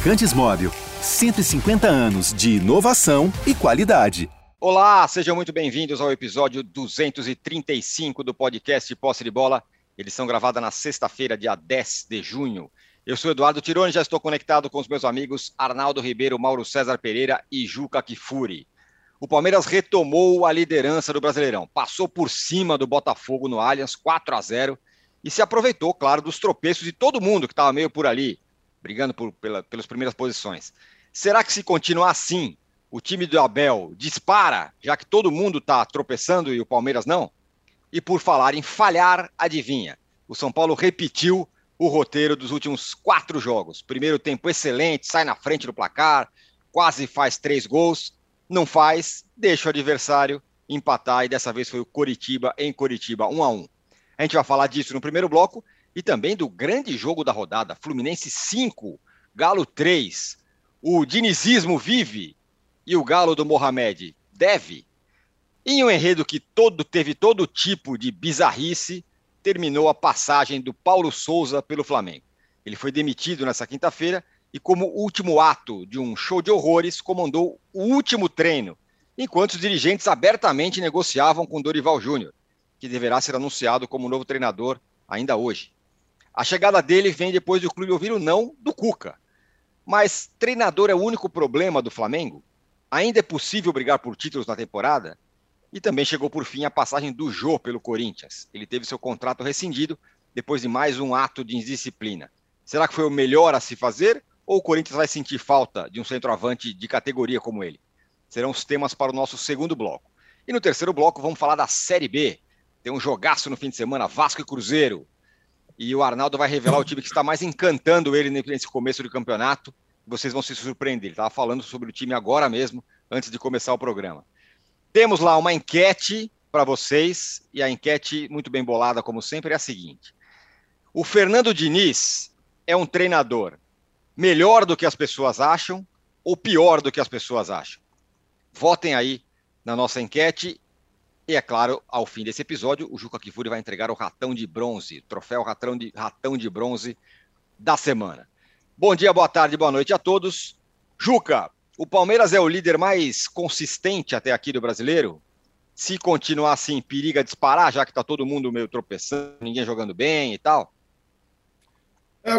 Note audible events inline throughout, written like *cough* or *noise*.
Lubrificantes Móvel. 150 anos de inovação e qualidade. Olá, sejam muito bem-vindos ao episódio 235 do podcast Posse de Bola. Edição gravada na sexta-feira, dia 10 de junho. Eu sou Eduardo Tironi, já estou conectado com os meus amigos Arnaldo Ribeiro, Mauro César Pereira e Juca Kifuri. O Palmeiras retomou a liderança do Brasileirão, passou por cima do Botafogo no Allianz, 4 a 0 e se aproveitou, claro, dos tropeços de todo mundo que estava meio por ali, brigando por, pela, pelas primeiras posições. Será que se continuar assim, o time do Abel dispara, já que todo mundo está tropeçando e o Palmeiras não? E por falar em falhar, adivinha? O São Paulo repetiu o roteiro dos últimos quatro jogos. Primeiro tempo excelente, sai na frente do placar, quase faz três gols, não faz, deixa o adversário empatar e dessa vez foi o Coritiba em Coritiba, um a um. A gente vai falar disso no primeiro bloco e também do grande jogo da rodada, Fluminense 5, Galo 3. O dinizismo vive e o Galo do Mohamed deve. Em um enredo que todo teve todo tipo de bizarrice, terminou a passagem do Paulo Souza pelo Flamengo. Ele foi demitido nessa quinta-feira e, como último ato de um show de horrores, comandou o último treino, enquanto os dirigentes abertamente negociavam com Dorival Júnior, que deverá ser anunciado como novo treinador ainda hoje. A chegada dele vem depois do clube ouvir o não do Cuca. Mas treinador é o único problema do Flamengo? Ainda é possível brigar por títulos na temporada? E também chegou por fim a passagem do Jô pelo Corinthians. Ele teve seu contrato rescindido depois de mais um ato de indisciplina. Será que foi o melhor a se fazer ou o Corinthians vai sentir falta de um centroavante de categoria como ele? Serão os temas para o nosso segundo bloco. E no terceiro bloco vamos falar da Série B. Tem um jogaço no fim de semana, Vasco e Cruzeiro. E o Arnaldo vai revelar o time que está mais encantando ele nesse começo do campeonato. Vocês vão se surpreender. Ele estava falando sobre o time agora mesmo, antes de começar o programa. Temos lá uma enquete para vocês, e a enquete, muito bem bolada, como sempre, é a seguinte: O Fernando Diniz é um treinador melhor do que as pessoas acham ou pior do que as pessoas acham? Votem aí na nossa enquete. E é claro, ao fim desse episódio, o Juca Kifuri vai entregar o ratão de bronze, troféu ratão de, ratão de bronze da semana. Bom dia, boa tarde, boa noite a todos. Juca, o Palmeiras é o líder mais consistente até aqui do brasileiro? Se continuar assim, periga disparar, já que está todo mundo meio tropeçando, ninguém jogando bem e tal?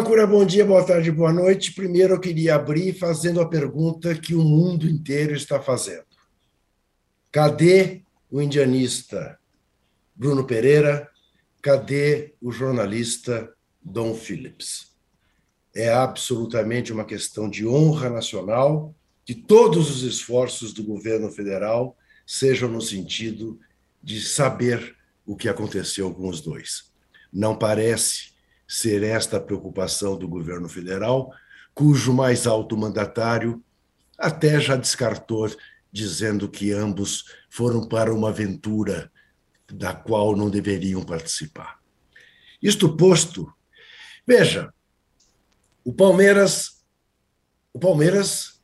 Cura, bom dia, boa tarde, boa noite. Primeiro eu queria abrir fazendo a pergunta que o mundo inteiro está fazendo. Cadê o indianista Bruno Pereira? Cadê o jornalista Dom Phillips? É absolutamente uma questão de honra nacional que todos os esforços do governo federal sejam no sentido de saber o que aconteceu com os dois. Não parece ser esta a preocupação do governo federal, cujo mais alto mandatário até já descartou, dizendo que ambos foram para uma aventura da qual não deveriam participar. Isto posto, veja, o Palmeiras, o Palmeiras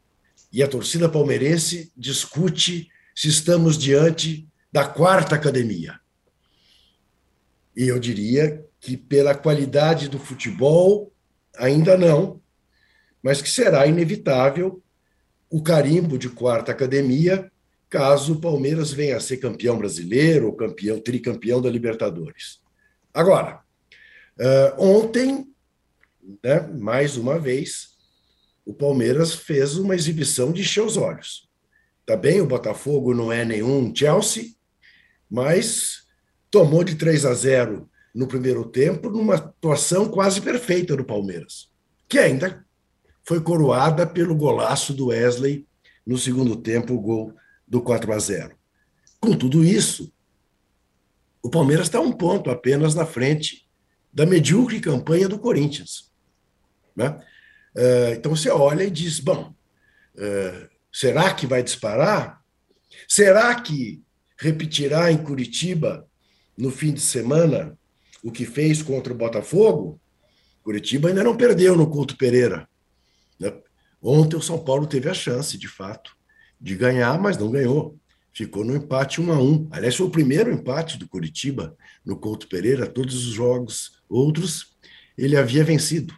e a torcida palmeirense discute se estamos diante da quarta academia. E eu diria que, pela qualidade do futebol, ainda não, mas que será inevitável o carimbo de quarta academia caso o Palmeiras venha a ser campeão brasileiro ou campeão, tricampeão da Libertadores. Agora, uh, ontem, né, mais uma vez, o Palmeiras fez uma exibição de encher os olhos. Tá bem, o Botafogo não é nenhum Chelsea, mas tomou de 3 a 0 no primeiro tempo, numa atuação quase perfeita do Palmeiras, que ainda foi coroada pelo golaço do Wesley no segundo tempo, o gol do 4 a 0. Com tudo isso, o Palmeiras está um ponto apenas na frente da medíocre campanha do Corinthians. Né? Eh, então você olha e diz: bom, eh, será que vai disparar? Será que repetirá em Curitiba no fim de semana o que fez contra o Botafogo? Curitiba ainda não perdeu no Couto Pereira. Ontem o São Paulo teve a chance, de fato, de ganhar, mas não ganhou. Ficou no empate 1 a 1. Aliás, foi o primeiro empate do Curitiba no Couto Pereira. Todos os jogos outros ele havia vencido.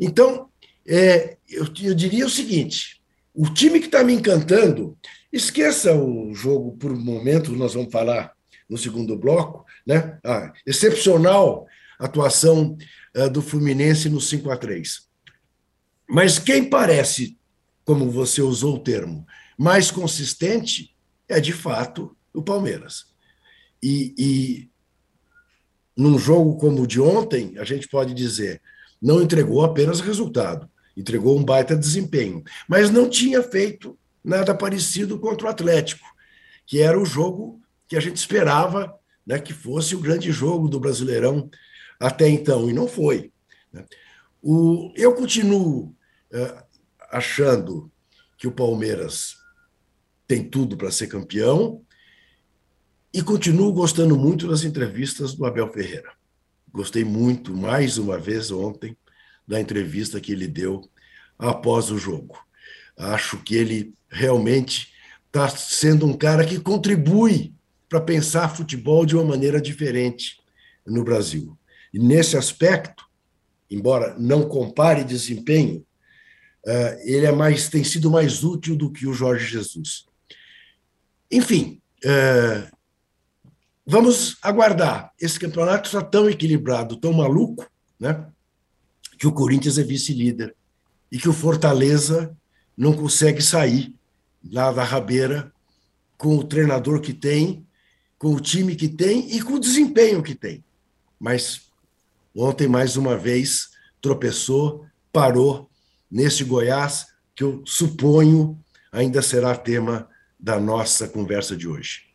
Então, é, eu, eu diria o seguinte: o time que está me encantando, esqueça o jogo por um momento, nós vamos falar no segundo bloco, né? A excepcional atuação uh, do Fluminense no 5 a 3 Mas quem parece, como você usou o termo, mais consistente é de fato o Palmeiras. E, e num jogo como o de ontem, a gente pode dizer, não entregou apenas resultado, entregou um baita desempenho, mas não tinha feito nada parecido contra o Atlético, que era o jogo que a gente esperava né, que fosse o grande jogo do Brasileirão até então, e não foi. Né? O, eu continuo achando que o Palmeiras tem tudo para ser campeão e continuo gostando muito das entrevistas do Abel Ferreira. Gostei muito, mais uma vez ontem, da entrevista que ele deu após o jogo. Acho que ele realmente está sendo um cara que contribui para pensar futebol de uma maneira diferente no Brasil. E nesse aspecto, embora não compare desempenho, ele é mais tem sido mais útil do que o Jorge Jesus. Enfim, eh, vamos aguardar. Esse campeonato está tão equilibrado, tão maluco, né? que o Corinthians é vice-líder e que o Fortaleza não consegue sair lá da rabeira com o treinador que tem, com o time que tem e com o desempenho que tem. Mas ontem, mais uma vez, tropeçou, parou nesse Goiás, que eu suponho ainda será tema da nossa conversa de hoje.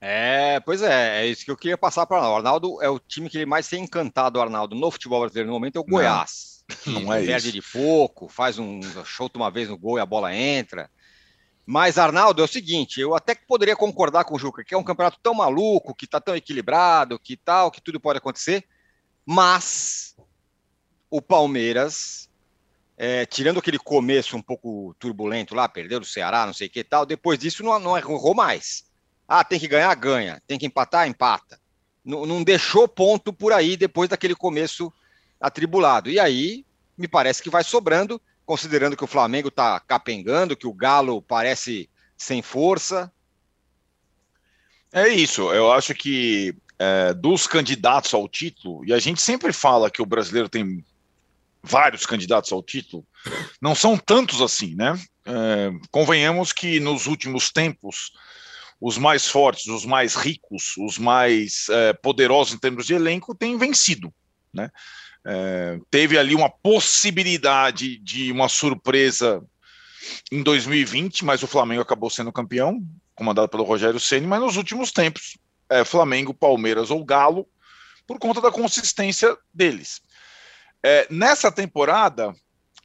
É, pois é, é isso que eu queria passar para o Arnaldo. É o time que ele mais tem encantado, Arnaldo, no futebol brasileiro no momento é o Goiás. Não, *laughs* não é perde isso. de pouco, faz um show uma vez no gol e a bola entra. Mas, Arnaldo, é o seguinte, eu até poderia concordar com o Juca, que é um campeonato tão maluco, que está tão equilibrado, que tal, que tudo pode acontecer, mas o Palmeiras, é, tirando aquele começo um pouco turbulento lá, perdeu do Ceará, não sei o que tal, depois disso não, não errou mais. Ah, tem que ganhar? Ganha. Tem que empatar? Empata. Não, não deixou ponto por aí depois daquele começo atribulado. E aí, me parece que vai sobrando, considerando que o Flamengo está capengando, que o Galo parece sem força. É isso. Eu acho que é, dos candidatos ao título, e a gente sempre fala que o brasileiro tem vários candidatos ao título, não são tantos assim, né? É, convenhamos que nos últimos tempos os mais fortes, os mais ricos, os mais é, poderosos em termos de elenco têm vencido, né? É, teve ali uma possibilidade de uma surpresa em 2020, mas o Flamengo acabou sendo campeão, comandado pelo Rogério Ceni. Mas nos últimos tempos, é, Flamengo, Palmeiras ou Galo, por conta da consistência deles. É, nessa temporada,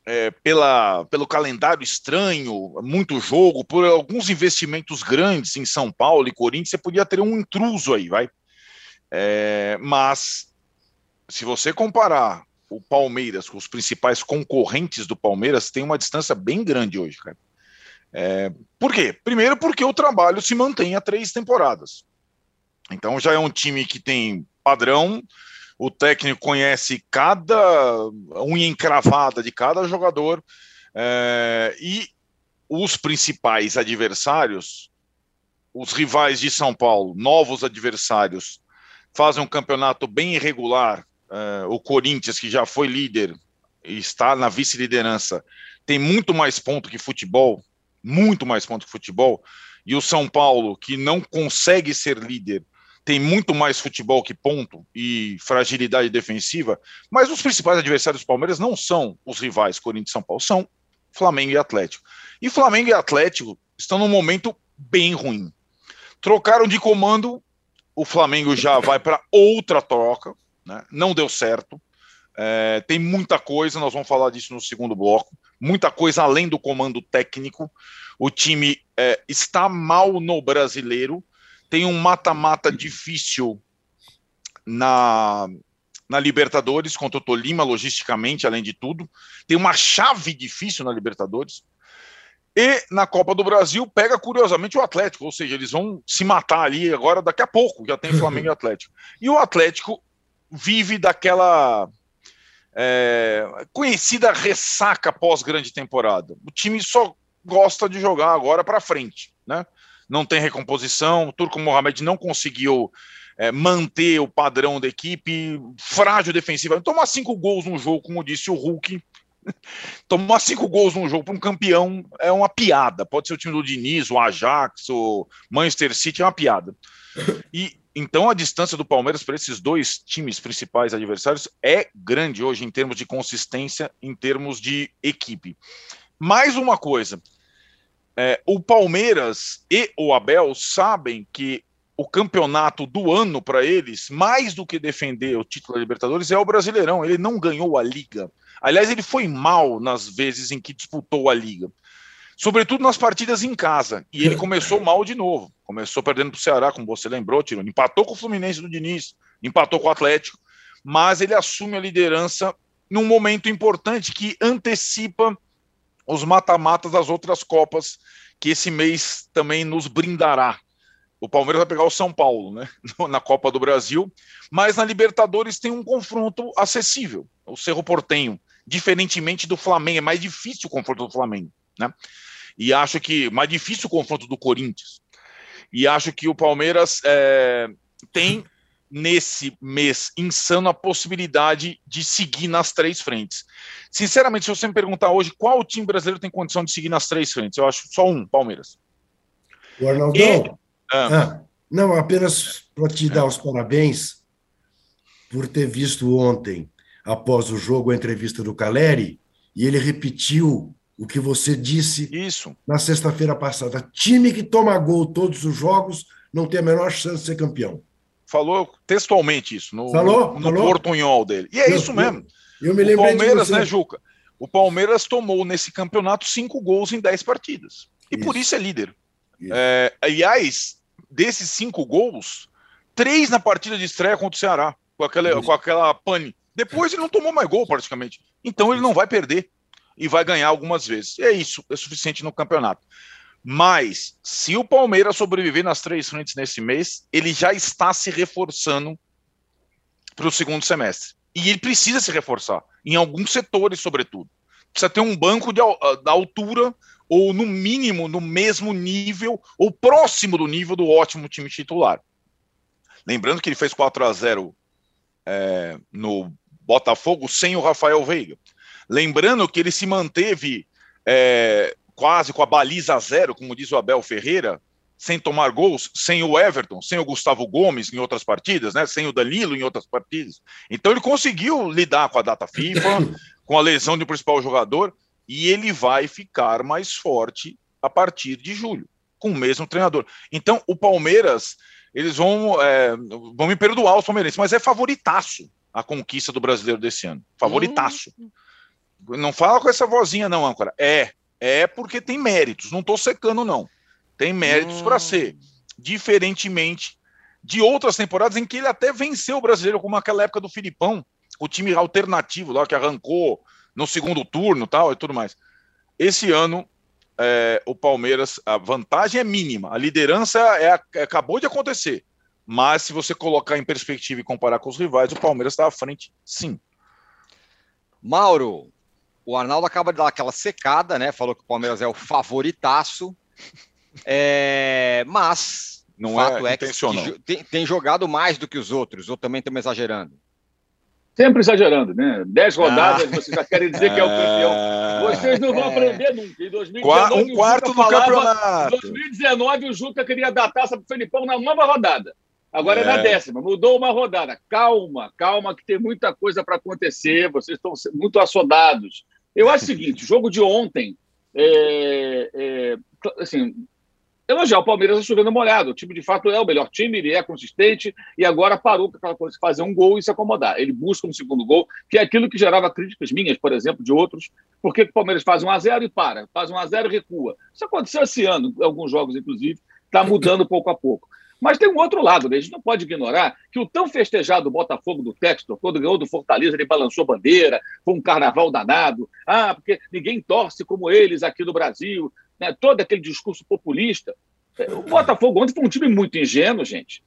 é, pela, pelo calendário estranho, muito jogo, por alguns investimentos grandes em São Paulo e Corinthians, você podia ter um intruso aí, vai. É, mas se você comparar o Palmeiras com os principais concorrentes do Palmeiras, tem uma distância bem grande hoje, cara. É, por quê? Primeiro, porque o trabalho se mantém há três temporadas. Então já é um time que tem padrão, o técnico conhece cada unha encravada de cada jogador é, e os principais adversários, os rivais de São Paulo, novos adversários, fazem um campeonato bem irregular. É, o Corinthians, que já foi líder e está na vice-liderança, tem muito mais ponto que futebol, muito mais ponto que futebol. E o São Paulo, que não consegue ser líder, tem muito mais futebol que ponto e fragilidade defensiva, mas os principais adversários do Palmeiras não são os rivais Corinthians e São Paulo, são Flamengo e Atlético. E Flamengo e Atlético estão num momento bem ruim. Trocaram de comando, o Flamengo já vai para outra troca, né? não deu certo. É, tem muita coisa, nós vamos falar disso no segundo bloco, muita coisa além do comando técnico. O time é, está mal no brasileiro, tem um mata-mata difícil na, na Libertadores contra o Tolima, logisticamente, além de tudo. Tem uma chave difícil na Libertadores. E na Copa do Brasil pega curiosamente o Atlético, ou seja, eles vão se matar ali agora daqui a pouco, já tem Flamengo e *laughs* Atlético. E o Atlético vive daquela é, conhecida ressaca pós-grande temporada. O time só gosta de jogar agora para frente, né? Não tem recomposição. O Turco Mohamed não conseguiu é, manter o padrão da equipe, frágil defensiva. Tomar cinco gols num jogo, como disse o Hulk, *laughs* tomar cinco gols num jogo para um campeão é uma piada. Pode ser o time do Diniz, o Ajax, o Manchester City, é uma piada. E então a distância do Palmeiras para esses dois times principais adversários é grande hoje em termos de consistência, em termos de equipe. Mais uma coisa, é, o Palmeiras e o Abel sabem que o campeonato do ano para eles, mais do que defender o título da Libertadores, é o Brasileirão. Ele não ganhou a Liga. Aliás, ele foi mal nas vezes em que disputou a Liga. Sobretudo nas partidas em casa. E ele começou mal de novo. Começou perdendo para o Ceará, como você lembrou, Tirone. Empatou com o Fluminense do Diniz, empatou com o Atlético. Mas ele assume a liderança num momento importante que antecipa os mata-matas das outras Copas, que esse mês também nos brindará. O Palmeiras vai pegar o São Paulo, né? *laughs* Na Copa do Brasil, mas na Libertadores tem um confronto acessível, o Cerro Portenho, diferentemente do Flamengo, é mais difícil o confronto do Flamengo, né? E acho que mais difícil o confronto do Corinthians. E acho que o Palmeiras é, tem nesse mês insano a possibilidade de seguir nas três frentes. Sinceramente, se você me perguntar hoje qual time brasileiro tem condição de seguir nas três frentes, eu acho só um, Palmeiras. O Arnaldão, e... ah. Ah, não, apenas para te dar os parabéns por ter visto ontem, após o jogo, a entrevista do Caleri, e ele repetiu o que você disse Isso. na sexta-feira passada. Time que toma gol todos os jogos não tem a menor chance de ser campeão falou textualmente isso no, falou, no, falou? portunhol dele. E é eu, isso mesmo. Eu, eu me lembro. O Palmeiras, né, Juca? O Palmeiras tomou nesse campeonato cinco gols em dez partidas. E isso. por isso é líder. É, aliás, desses cinco gols, três na partida de estreia contra o Ceará, com aquela, com aquela pane. Depois ele não tomou mais gol, praticamente. Então ele não vai perder e vai ganhar algumas vezes. E é isso, é suficiente no campeonato. Mas, se o Palmeiras sobreviver nas três frentes nesse mês, ele já está se reforçando para o segundo semestre. E ele precisa se reforçar, em alguns setores, sobretudo. Precisa ter um banco de, da altura, ou no mínimo no mesmo nível, ou próximo do nível do ótimo time titular. Lembrando que ele fez 4 a 0 é, no Botafogo sem o Rafael Veiga. Lembrando que ele se manteve é, quase com a baliza zero, como diz o Abel Ferreira, sem tomar gols, sem o Everton, sem o Gustavo Gomes em outras partidas, né? sem o Danilo em outras partidas. Então ele conseguiu lidar com a data FIFA, *coughs* com a lesão do principal jogador, e ele vai ficar mais forte a partir de julho, com o mesmo treinador. Então o Palmeiras, eles vão, é, vão me perdoar os palmeirenses, mas é favoritaço a conquista do brasileiro desse ano. Favoritaço. Hum. Não fala com essa vozinha, não, âncora. É, é porque tem méritos. Não estou secando, não. Tem méritos hum. para ser. Diferentemente de outras temporadas em que ele até venceu o brasileiro, como aquela época do Filipão, o time alternativo lá que arrancou no segundo turno tal e tudo mais. Esse ano, é, o Palmeiras, a vantagem é mínima. A liderança é, é, acabou de acontecer. Mas se você colocar em perspectiva e comparar com os rivais, o Palmeiras está à frente, sim. Mauro, o Arnaldo acaba de dar aquela secada, né? Falou que o Palmeiras é o favoritaço. É, mas não fato é, é que tem, tem, jogado mais do que os outros, ou também estamos exagerando? Sempre exagerando, né? Dez rodadas, ah. vocês já querem dizer que é o campeão. Vocês não vão aprender nunca. Em 2019, um quarto do falava, campeonato. Em 2019, o Juca queria dar taça para o Felipão na nova rodada. Agora é. é na décima, mudou uma rodada. Calma, calma, que tem muita coisa para acontecer. Vocês estão muito assodados. Eu acho o seguinte: o jogo de ontem, é, é, assim, elogiar o Palmeiras chovendo molhado. O time, de fato, é o melhor time, ele é consistente e agora parou com aquela coisa de fazer um gol e se acomodar. Ele busca um segundo gol, que é aquilo que gerava críticas minhas, por exemplo, de outros. Por que o Palmeiras faz um a 0 e para? Faz um a 0 e recua. Isso aconteceu esse ano, alguns jogos, inclusive, está mudando pouco a pouco. Mas tem um outro lado, né? a gente não pode ignorar que o tão festejado Botafogo do Textor, quando ganhou do Fortaleza, ele balançou bandeira, foi um carnaval danado. Ah, porque ninguém torce como eles aqui no Brasil. Né? Todo aquele discurso populista. O Botafogo ontem foi um time muito ingênuo, gente.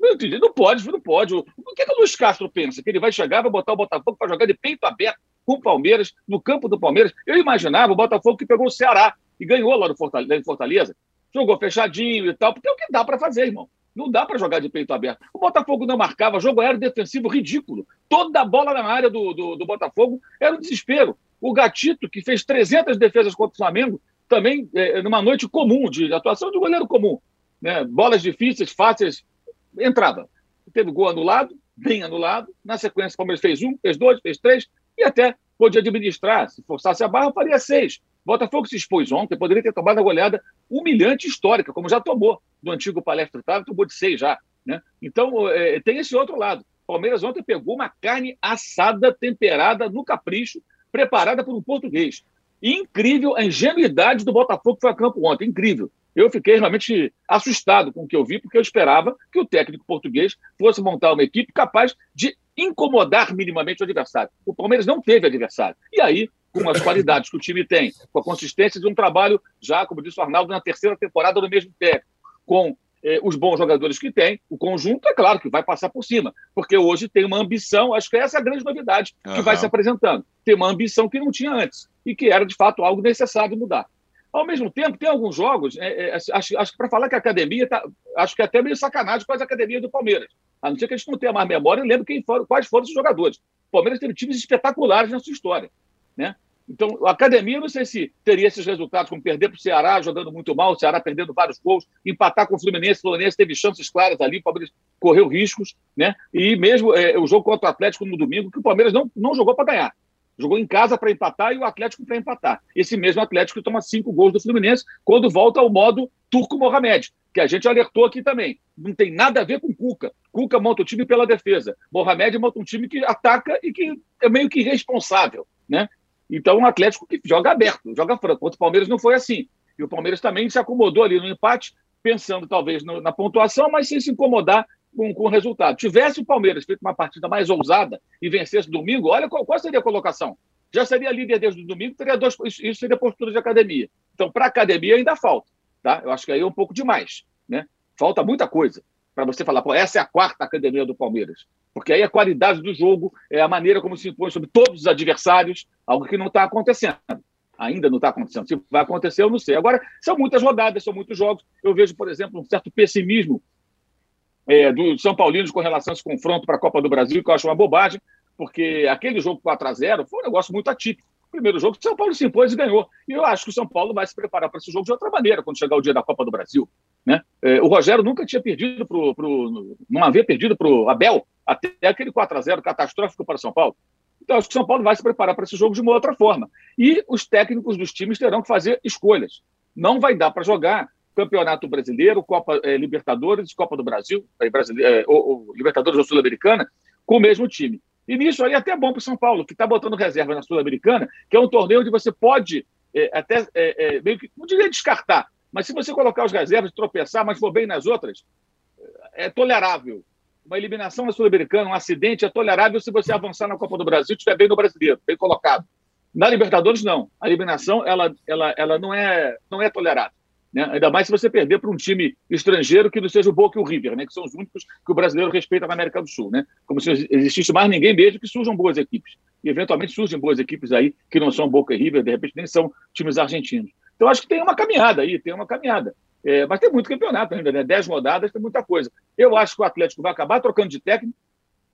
Não pode, não pode. O que, que o Luiz Castro pensa? Que ele vai chegar, vai botar o Botafogo para jogar de peito aberto com o Palmeiras, no campo do Palmeiras. Eu imaginava o Botafogo que pegou o Ceará e ganhou lá no Fortaleza. Jogou fechadinho e tal, porque é o que dá para fazer, irmão. Não dá para jogar de peito aberto. O Botafogo não marcava, jogo era defensivo ridículo. Toda a bola na área do, do, do Botafogo era um desespero. O Gatito, que fez 300 defesas contra o Flamengo, também é, numa noite comum, de atuação de goleiro comum. Né? Bolas difíceis, fáceis, entrava. Teve gol anulado, bem anulado. Na sequência, o Palmeiras fez um, fez dois, fez três, e até podia administrar. Se forçasse a barra, faria seis. Botafogo se expôs ontem, poderia ter tomado a goleada humilhante histórica, como já tomou do antigo Palestra Otávio, tomou de seis já. Né? Então, é, tem esse outro lado. Palmeiras ontem pegou uma carne assada, temperada, no capricho, preparada por um português. Incrível a ingenuidade do Botafogo que foi a campo ontem, incrível. Eu fiquei realmente assustado com o que eu vi, porque eu esperava que o técnico português fosse montar uma equipe capaz de incomodar minimamente o adversário. O Palmeiras não teve adversário. E aí, com as qualidades que o time tem, com a consistência de um trabalho, já, como disse o Arnaldo, na terceira temporada do mesmo técnico, com eh, os bons jogadores que tem, o conjunto, é claro que vai passar por cima, porque hoje tem uma ambição, acho que essa é a grande novidade que uhum. vai se apresentando. Tem uma ambição que não tinha antes e que era, de fato, algo necessário mudar. Ao mesmo tempo, tem alguns jogos, é, é, acho, acho que para falar que a academia, tá, acho que é até meio sacanagem com as academias do Palmeiras. A não ser que a gente não tenha mais memória, lembro quem foram, quais foram os jogadores. O Palmeiras teve times espetaculares na sua história. Né? Então, a academia, não sei se teria esses resultados, como perder para o Ceará, jogando muito mal, o Ceará perdendo vários gols, empatar com o Fluminense, o Fluminense teve chances claras ali, o Palmeiras correu riscos, né? E mesmo é, o jogo contra o Atlético no domingo, que o Palmeiras não, não jogou para ganhar. Jogou em casa para empatar e o Atlético para empatar. Esse mesmo Atlético toma cinco gols do Fluminense quando volta ao modo Turco Mohamed, que a gente alertou aqui também. Não tem nada a ver com Cuca. Cuca monta o time pela defesa. Mohamed monta um time que ataca e que é meio que irresponsável, né? Então, um Atlético que joga aberto, joga franco. Contra o Palmeiras não foi assim. E o Palmeiras também se acomodou ali no empate, pensando talvez no, na pontuação, mas sem se incomodar com, com, o resultado. Tivesse o Palmeiras feito uma partida mais ousada e vencesse domingo, olha qual, qual seria a colocação. Já seria líder desde o domingo, teria dois, isso seria postura de academia. Então, para academia ainda falta. Tá? Eu acho que aí é um pouco demais. Né? Falta muita coisa para você falar, pô, essa é a quarta academia do Palmeiras. Porque aí a qualidade do jogo é a maneira como se impõe sobre todos os adversários, algo que não está acontecendo. Ainda não está acontecendo. Se vai acontecer, eu não sei. Agora, são muitas rodadas, são muitos jogos. Eu vejo, por exemplo, um certo pessimismo é, do São Paulino com relação a esse confronto para a Copa do Brasil, que eu acho uma bobagem, porque aquele jogo 4 a 0 foi um negócio muito atípico. Primeiro jogo, São Paulo se impôs e ganhou. E eu acho que o São Paulo vai se preparar para esse jogo de outra maneira quando chegar o dia da Copa do Brasil. Né? É, o Rogério nunca tinha perdido pro, pro não havia perdido para o Abel até aquele 4 a 0 catastrófico para São Paulo. Então, acho que São Paulo vai se preparar para esse jogo de uma outra forma. E os técnicos dos times terão que fazer escolhas. Não vai dar para jogar Campeonato Brasileiro, Copa é, Libertadores, Copa do Brasil, é, é, ou, ou, Libertadores ou Sul-Americana, com o mesmo time. E nisso aí é até bom para o São Paulo, que está botando reserva na Sul-Americana, que é um torneio onde você pode até meio que, não diria descartar, mas se você colocar os reservas, tropeçar, mas for bem nas outras, é tolerável. Uma eliminação na Sul-Americana, um acidente é tolerável se você avançar na Copa do Brasil e estiver bem no brasileiro, bem colocado. Na Libertadores, não. A eliminação ela, ela, ela não, é, não é tolerável. Né? Ainda mais se você perder para um time estrangeiro que não seja o Boca e o River, né? que são os únicos que o brasileiro respeita na América do Sul. Né? Como se existisse mais ninguém mesmo que surjam boas equipes. E eventualmente surgem boas equipes aí que não são Boca e River, de repente nem são times argentinos. Então acho que tem uma caminhada aí, tem uma caminhada. É, mas tem muito campeonato ainda, né? Dez rodadas, tem muita coisa. Eu acho que o Atlético vai acabar trocando de técnico.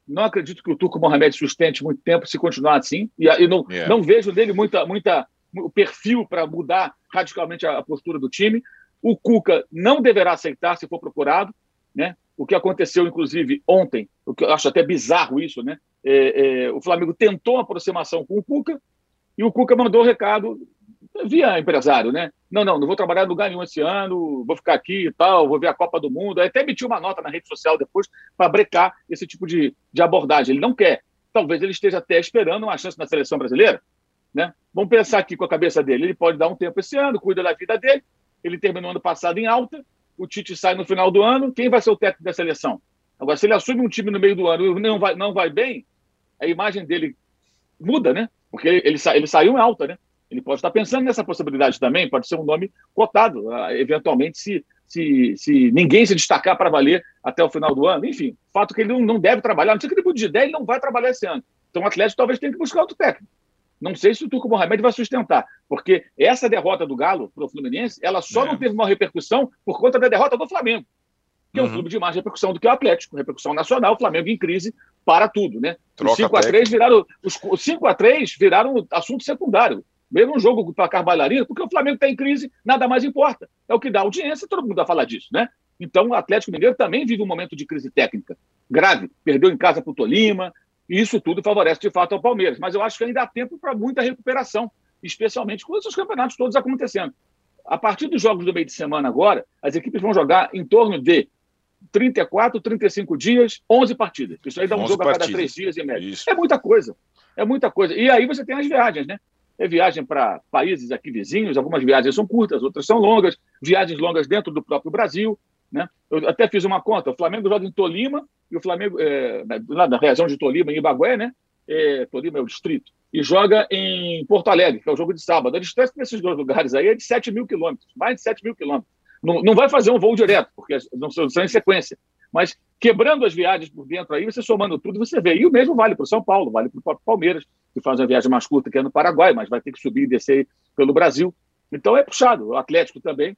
Não acredito que o Turco Mohamed sustente muito tempo se continuar assim. E, e não, yeah. não vejo nele muita, muita, o perfil para mudar radicalmente a postura do time. O Cuca não deverá aceitar se for procurado, né? O que aconteceu, inclusive, ontem, o que eu acho até bizarro isso, né? É, é, o Flamengo tentou uma aproximação com o Cuca e o Cuca mandou o recado via empresário, né? Não, não, não vou trabalhar em lugar nenhum esse ano, vou ficar aqui e tal, vou ver a Copa do Mundo. Até emitiu uma nota na rede social depois para brecar esse tipo de, de abordagem. Ele não quer. Talvez ele esteja até esperando uma chance na seleção brasileira, né? Vamos pensar aqui com a cabeça dele. Ele pode dar um tempo esse ano, cuida da vida dele. Ele terminou ano passado em alta. O Tite sai no final do ano. Quem vai ser o técnico da seleção? Agora, se ele assume um time no meio do ano e não vai, não vai bem, a imagem dele muda, né? Porque ele, ele saiu em alta, né? Ele pode estar pensando nessa possibilidade também, pode ser um nome cotado, ah, eventualmente, se, se, se ninguém se destacar para valer até o final do ano. Enfim, fato que ele não, não deve trabalhar, não sei que ele mude de ideia, ele não vai trabalhar esse ano. Então o Atlético talvez tenha que buscar outro técnico. Não sei se o Turco Mohamed vai sustentar, porque essa derrota do Galo para o Fluminense, ela só é. não teve uma repercussão por conta da derrota do Flamengo, que uhum. é um clube de mais repercussão do que o Atlético, repercussão nacional, o Flamengo em crise para tudo, né? Troca os 5 a 3 viraram os 5 a 3 viraram assunto secundário. Mesmo um jogo para placar bailarina, porque o Flamengo está em crise, nada mais importa. É o que dá audiência, todo mundo vai falar disso, né? Então o Atlético Mineiro também vive um momento de crise técnica grave. Perdeu em casa para o Tolima, isso tudo favorece de fato ao Palmeiras. Mas eu acho que ainda há tempo para muita recuperação, especialmente com esses campeonatos todos acontecendo. A partir dos jogos do meio de semana agora, as equipes vão jogar em torno de 34, 35 dias, 11 partidas. Isso aí dá um jogo partidas. a cada três dias em média. Isso. É muita coisa. É muita coisa. E aí você tem as viagens, né? É viagem para países aqui vizinhos, algumas viagens são curtas, outras são longas, viagens longas dentro do próprio Brasil. Né? Eu até fiz uma conta: o Flamengo joga em Tolima, e o Flamengo, é, na região de Tolima, em Ibagué, né? É, Tolima é o distrito, e joga em Porto Alegre, que é o jogo de sábado. A distância desses dois lugares aí é de 7 mil quilômetros, mais de 7 mil quilômetros. Não, não vai fazer um voo direto, porque não são em sequência. Mas quebrando as viagens por dentro aí, você somando tudo, você vê. E o mesmo vale para o São Paulo, vale para o Palmeiras, que faz uma viagem mais curta que é no Paraguai, mas vai ter que subir e descer pelo Brasil. Então é puxado. O Atlético também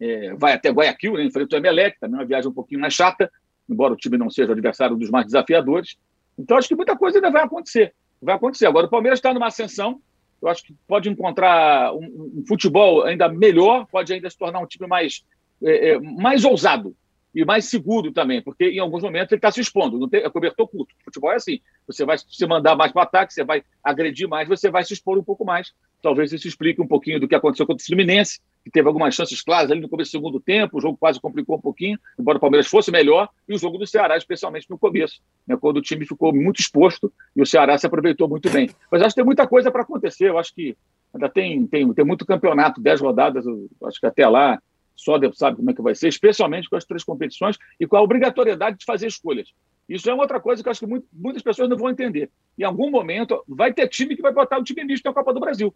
é, vai até Guayaquil, né, enfrenta o Emelec, também uma viagem um pouquinho mais chata, embora o time não seja o adversário dos mais desafiadores. Então acho que muita coisa ainda vai acontecer. Vai acontecer. Agora o Palmeiras está numa ascensão, eu acho que pode encontrar um, um, futebol ainda melhor, pode ainda se tornar um time mais, é, é, mais ousado e mais seguro também, porque em alguns momentos ele está se expondo, não tem, é cobertor curto. Futebol é assim: você vai se mandar mais para o ataque, você vai agredir mais, você vai se expor um pouco mais. Talvez isso explique um pouquinho do que aconteceu contra o Fluminense, que teve algumas chances claras ali no começo do segundo tempo, o jogo quase complicou um pouquinho, embora o Palmeiras fosse melhor, e o jogo do Ceará, especialmente no começo, né, quando o time ficou muito exposto e o Ceará se aproveitou muito bem. Mas acho que tem muita coisa para acontecer, eu acho que ainda tem, tem, tem muito campeonato, dez rodadas, acho que até lá só Deus sabe como é que vai ser, especialmente com as três competições e com a obrigatoriedade de fazer escolhas. Isso é outra coisa que eu acho que muito, muitas pessoas não vão entender. Em algum momento, vai ter time que vai botar o time misto na Copa do Brasil.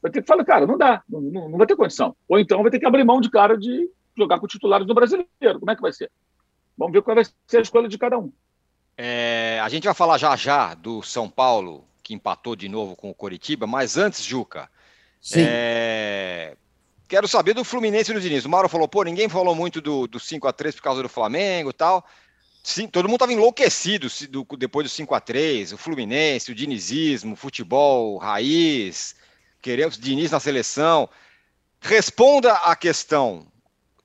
Vai ter que falar, cara, não dá, não, não, não vai ter condição. Ou então vai ter que abrir mão de cara de jogar com titulares do brasileiro. Como é que vai ser? Vamos ver qual vai ser a escolha de cada um. É, a gente vai falar já já do São Paulo, que empatou de novo com o Coritiba, mas antes, Juca, Sim. É, Quero saber do Fluminense e do Diniz. O Mauro falou, pô, ninguém falou muito do, do 5 a 3 por causa do Flamengo e tal. Sim, todo mundo estava enlouquecido do, depois do 5 a 3 o Fluminense, o dinizismo, futebol raiz, queremos Diniz na seleção. Responda a questão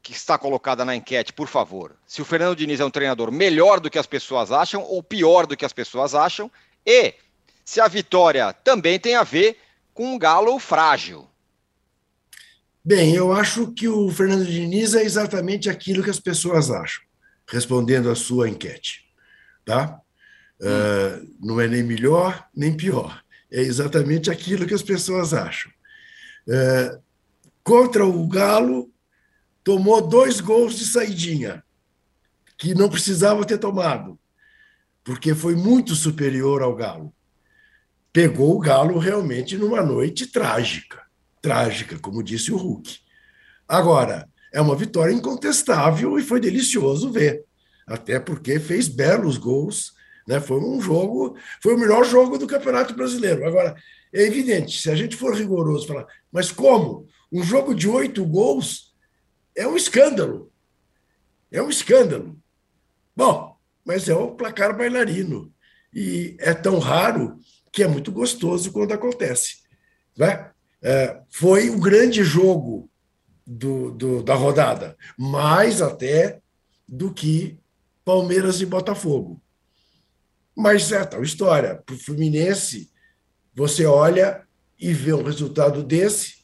que está colocada na enquete, por favor. Se o Fernando Diniz é um treinador melhor do que as pessoas acham ou pior do que as pessoas acham, e se a vitória também tem a ver com um galo frágil. Bem, eu acho que o Fernando Diniz é exatamente aquilo que as pessoas acham, respondendo à sua enquete. Tá? Hum. Uh, não é nem melhor nem pior. É exatamente aquilo que as pessoas acham. Uh, contra o Galo, tomou dois gols de saidinha, que não precisava ter tomado, porque foi muito superior ao Galo. Pegou o Galo realmente numa noite trágica trágica, como disse o Hulk. Agora, é uma vitória incontestável e foi delicioso ver, até porque fez belos gols. Né? Foi um jogo, foi o melhor jogo do Campeonato Brasileiro. Agora, é evidente, se a gente for rigoroso, falar, mas como? Um jogo de oito gols é um escândalo. É um escândalo. Bom, mas é o placar bailarino. E é tão raro que é muito gostoso quando acontece. Né? É, foi o grande jogo do, do, da rodada, mais até do que Palmeiras e Botafogo. Mas é tal história. Para o Fluminense, você olha e vê um resultado desse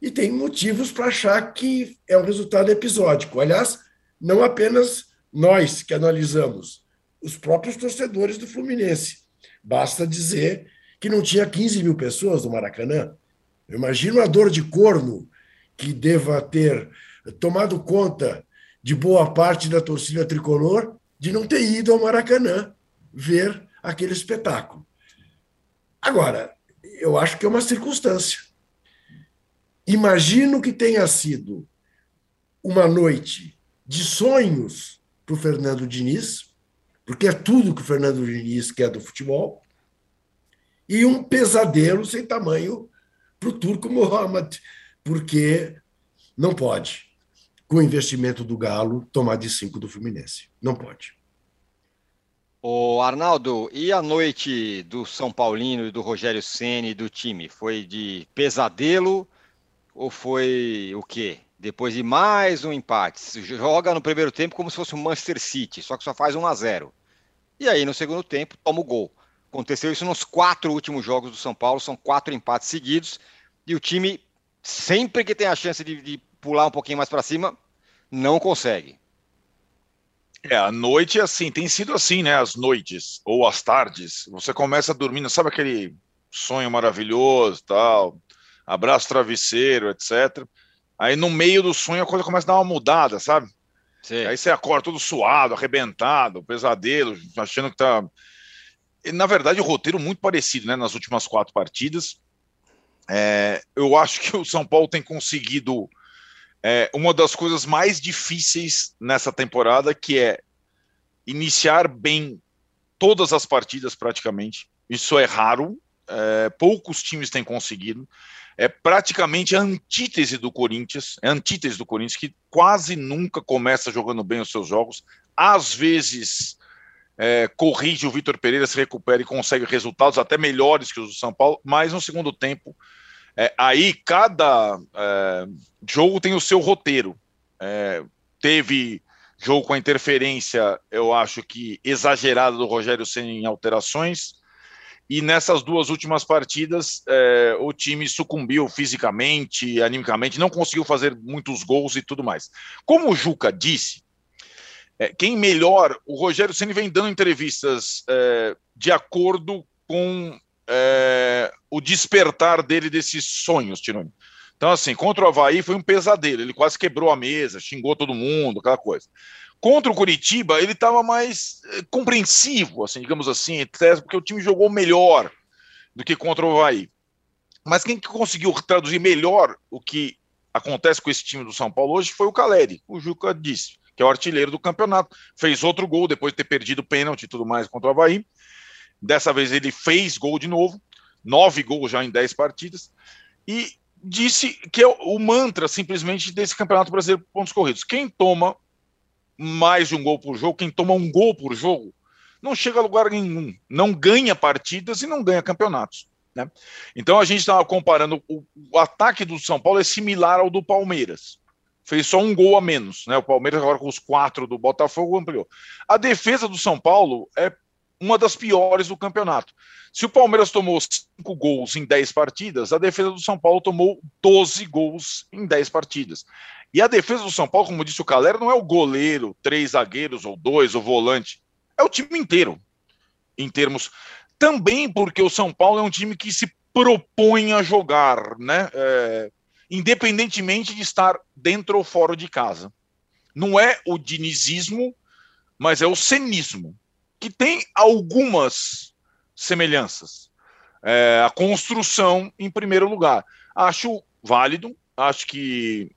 e tem motivos para achar que é um resultado episódico. Aliás, não apenas nós que analisamos, os próprios torcedores do Fluminense. Basta dizer que não tinha 15 mil pessoas no Maracanã. Eu imagino a dor de corno que deva ter tomado conta de boa parte da torcida tricolor de não ter ido ao Maracanã ver aquele espetáculo. Agora, eu acho que é uma circunstância. Imagino que tenha sido uma noite de sonhos para o Fernando Diniz, porque é tudo que o Fernando Diniz quer do futebol, e um pesadelo sem tamanho para o Turco Mohamed, porque não pode, com o investimento do Galo, tomar de cinco do Fluminense. Não pode. O Arnaldo, e a noite do São Paulino e do Rogério Ceni do time? Foi de pesadelo ou foi o quê? Depois de mais um empate. Joga no primeiro tempo como se fosse o Manchester City, só que só faz 1 a 0. E aí, no segundo tempo, toma o gol. Aconteceu isso nos quatro últimos jogos do São Paulo, são quatro empates seguidos, e o time, sempre que tem a chance de, de pular um pouquinho mais para cima, não consegue. É, a noite, assim, tem sido assim, né? As noites ou as tardes. Você começa dormindo, sabe aquele sonho maravilhoso, tal, abraço travesseiro, etc. Aí no meio do sonho a coisa começa a dar uma mudada, sabe? Sim. Aí você acorda todo suado, arrebentado, pesadelo, achando que tá. Na verdade, o roteiro muito parecido, né? Nas últimas quatro partidas. É, eu acho que o São Paulo tem conseguido é, uma das coisas mais difíceis nessa temporada, que é iniciar bem todas as partidas praticamente. Isso é raro, é, poucos times têm conseguido. É praticamente a antítese do Corinthians, é a antítese do Corinthians, que quase nunca começa jogando bem os seus jogos. Às vezes é, corrige o Vitor Pereira, se recupera e consegue resultados até melhores que os do São Paulo, mas no segundo tempo é, aí cada é, jogo tem o seu roteiro. É, teve jogo com a interferência, eu acho que exagerada do Rogério sem alterações. E nessas duas últimas partidas, é, o time sucumbiu fisicamente, animicamente, não conseguiu fazer muitos gols e tudo mais. Como o Juca disse, é, quem melhor, o Rogério Ceni vem dando entrevistas é, de acordo com é, o despertar dele desses sonhos. Então, assim, contra o Havaí foi um pesadelo. Ele quase quebrou a mesa, xingou todo mundo, aquela coisa. Contra o Curitiba, ele estava mais é, compreensivo, assim, digamos assim, porque o time jogou melhor do que contra o Havaí. Mas quem conseguiu traduzir melhor o que acontece com esse time do São Paulo hoje foi o Caleri, o Juca disse, que é o artilheiro do campeonato. Fez outro gol depois de ter perdido o pênalti e tudo mais contra o Havaí. Dessa vez ele fez gol de novo, nove gols já em dez partidas, e disse que é o mantra simplesmente desse Campeonato Brasileiro pontos corridos. Quem toma mais de um gol por jogo, quem toma um gol por jogo, não chega a lugar nenhum, não ganha partidas e não ganha campeonatos. Né? Então a gente estava comparando o, o, ataque do São Paulo é similar ao do Palmeiras. Fez só um gol a menos, né? O Palmeiras agora com os quatro do Botafogo ampliou. A defesa do São Paulo é uma das piores do campeonato. Se o Palmeiras tomou cinco gols em 10 partidas, a defesa do São Paulo tomou 12 gols em 10 partidas. E a defesa do São Paulo, como disse o Calera, não é o goleiro, três zagueiros ou dois, o volante. É o time inteiro, em termos. Também porque o São Paulo é um time que se propõe a jogar, né? É, independentemente de estar dentro ou fora de casa. Não é o dinizismo, mas é o cenismo que tem algumas semelhanças. É, a construção, em primeiro lugar. Acho válido, acho que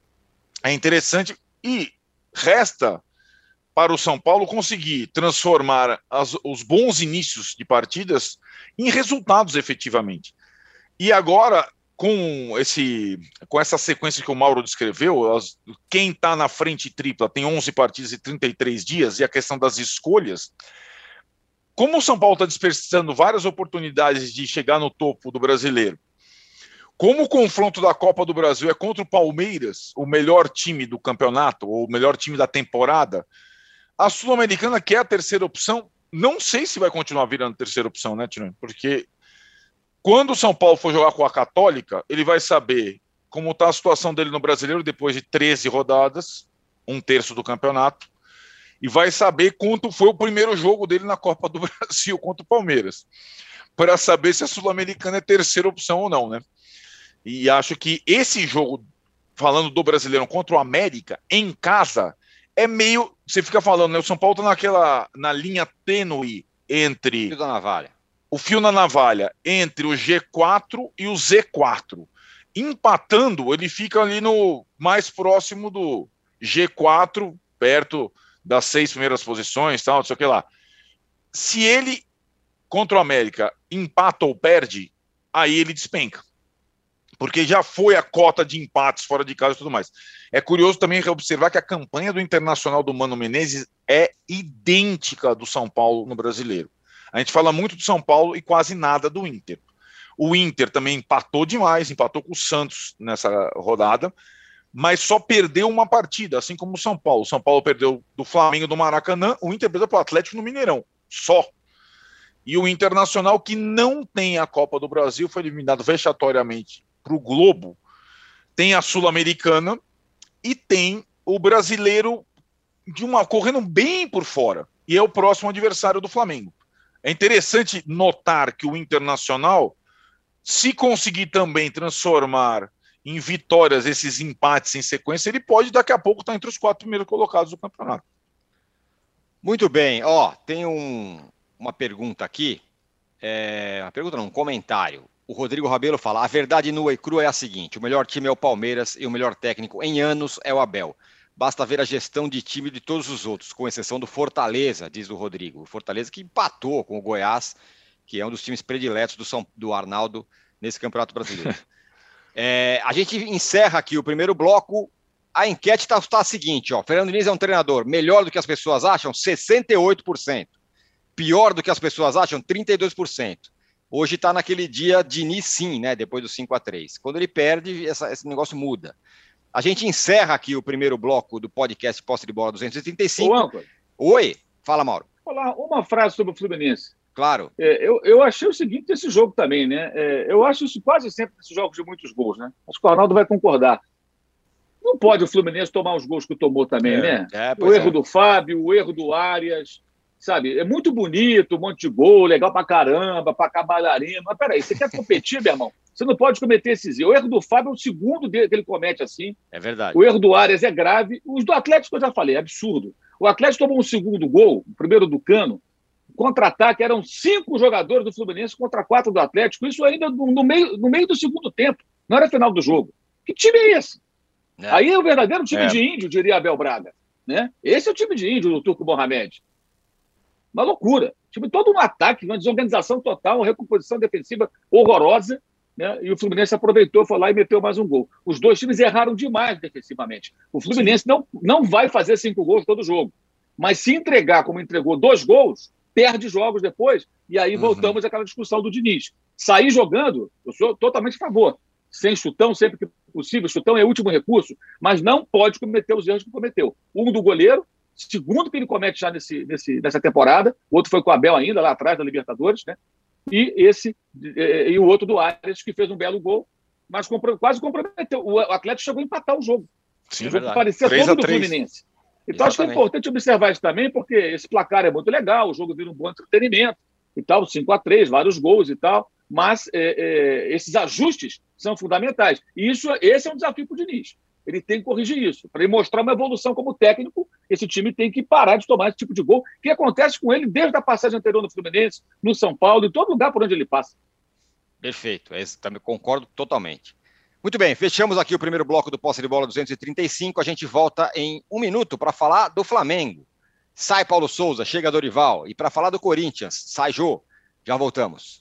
é interessante e resta para o São Paulo conseguir transformar as, os bons inícios de partidas em resultados efetivamente. E agora, com, esse, com essa sequência que o Mauro descreveu, as, quem está na frente tripla tem 11 partidas e 33 dias, e a questão das escolhas, como o São Paulo está desperdiçando várias oportunidades de chegar no topo do brasileiro, como o confronto da Copa do Brasil é contra o Palmeiras, o melhor time do campeonato, ou o melhor time da temporada, a Sul-Americana, que é a terceira opção, não sei se vai continuar virando terceira opção, né, Tino? Porque quando o São Paulo for jogar com a Católica, ele vai saber como está a situação dele no brasileiro depois de 13 rodadas, um terço do campeonato e vai saber quanto foi o primeiro jogo dele na Copa do *laughs* Brasil contra o Palmeiras, para saber se a Sul-Americana é terceira opção ou não, né? E acho que esse jogo, falando do brasileiro contra o América, em casa, é meio. Você fica falando, né? O São Paulo tá naquela. na linha tênue entre. Fio da navalha. O fio na navalha entre o G4 e o Z4. Empatando, ele fica ali no mais próximo do G4, perto das seis primeiras posições, tal, não sei o que lá. Se ele, contra o América, empata ou perde, aí ele despenca. Porque já foi a cota de empates fora de casa e tudo mais. É curioso também observar que a campanha do Internacional do Mano Menezes é idêntica do São Paulo no brasileiro. A gente fala muito do São Paulo e quase nada do Inter. O Inter também empatou demais, empatou com o Santos nessa rodada, mas só perdeu uma partida, assim como o São Paulo. O São Paulo perdeu do Flamengo do Maracanã, o Inter perdeu para o Atlético no Mineirão, só. E o Internacional, que não tem a Copa do Brasil, foi eliminado vexatoriamente para o Globo. Tem a Sul-Americana e tem o brasileiro de uma correndo bem por fora. E é o próximo adversário do Flamengo. É interessante notar que o Internacional, se conseguir também transformar em vitórias esses empates em sequência, ele pode daqui a pouco estar entre os quatro primeiros colocados do campeonato. Muito bem, ó, tem um, uma pergunta aqui, é, uma pergunta não, um comentário. O Rodrigo Rabelo fala: a verdade nua e crua é a seguinte: o melhor time é o Palmeiras e o melhor técnico em anos é o Abel. Basta ver a gestão de time de todos os outros, com exceção do Fortaleza, diz o Rodrigo. O Fortaleza que empatou com o Goiás, que é um dos times prediletos do, São, do Arnaldo nesse Campeonato Brasileiro. *laughs* É, a gente encerra aqui o primeiro bloco. A enquete está tá a seguinte: ó, Fernando Diniz é um treinador melhor do que as pessoas acham? 68%. Pior do que as pessoas acham? 32%. Hoje está naquele dia Diniz sim, né? Depois do 5 a 3 Quando ele perde, essa, esse negócio muda. A gente encerra aqui o primeiro bloco do podcast Posse de Bola 235. Ô, Oi, fala, Mauro. Falar uma frase sobre o Fluminense. Claro. É, eu, eu achei o seguinte desse jogo também, né? É, eu acho isso quase sempre nesses jogos de muitos gols, né? Acho que o Arnaldo vai concordar. Não pode o Fluminense tomar os gols que tomou também, é, né? É, o erro é. do Fábio, o erro do Arias, sabe? É muito bonito, um monte de gol, legal pra caramba, pra cabalharina. Mas peraí, você quer competir, meu irmão? Você não pode cometer esses erros. O erro do Fábio é o segundo dele que ele comete assim. É verdade. O erro do Arias é grave. Os do Atlético eu já falei, é absurdo. O Atlético tomou um segundo gol, o primeiro do Cano, contra-ataque, eram cinco jogadores do Fluminense contra quatro do Atlético, isso ainda no, meio, no meio do segundo tempo, não era final do jogo. Que time é esse? É. Aí é o verdadeiro time é. de índio, diria Abel Braga. Né? Esse é o time de índio do Turco Mohamed. Uma loucura. Tipo, todo um ataque, uma desorganização total, uma recomposição defensiva horrorosa, né? e o Fluminense aproveitou, foi lá e meteu mais um gol. Os dois times erraram demais defensivamente. O Fluminense não, não vai fazer cinco gols todo jogo. Mas se entregar como entregou dois gols, perde jogos depois, e aí uhum. voltamos àquela discussão do Diniz. Sair jogando, eu sou totalmente a favor. Sem chutão, sempre que possível, chutão é o último recurso, mas não pode cometer os erros que cometeu. Um do goleiro, segundo que ele comete já nesse, nesse, nessa temporada, o outro foi com o Abel ainda, lá atrás da Libertadores, né? E esse e o outro do Arias, que fez um belo gol, mas quase comprometeu. O Atlético chegou a empatar o jogo. Sim, o jogo parecia todo do Fluminense. Então, acho que é importante observar isso também, porque esse placar é muito legal, o jogo vira um bom entretenimento e tal, 5 a 3 vários gols e tal, mas é, é, esses ajustes são fundamentais. E isso, esse é um desafio para o Diniz. Ele tem que corrigir isso. Para ele mostrar uma evolução como técnico, esse time tem que parar de tomar esse tipo de gol, que acontece com ele desde a passagem anterior no Fluminense, no São Paulo, em todo lugar por onde ele passa. Perfeito, é também concordo totalmente. Muito bem, fechamos aqui o primeiro bloco do Posse de Bola 235. A gente volta em um minuto para falar do Flamengo. Sai Paulo Souza, chega Dorival. E para falar do Corinthians, sai Jô. Já voltamos.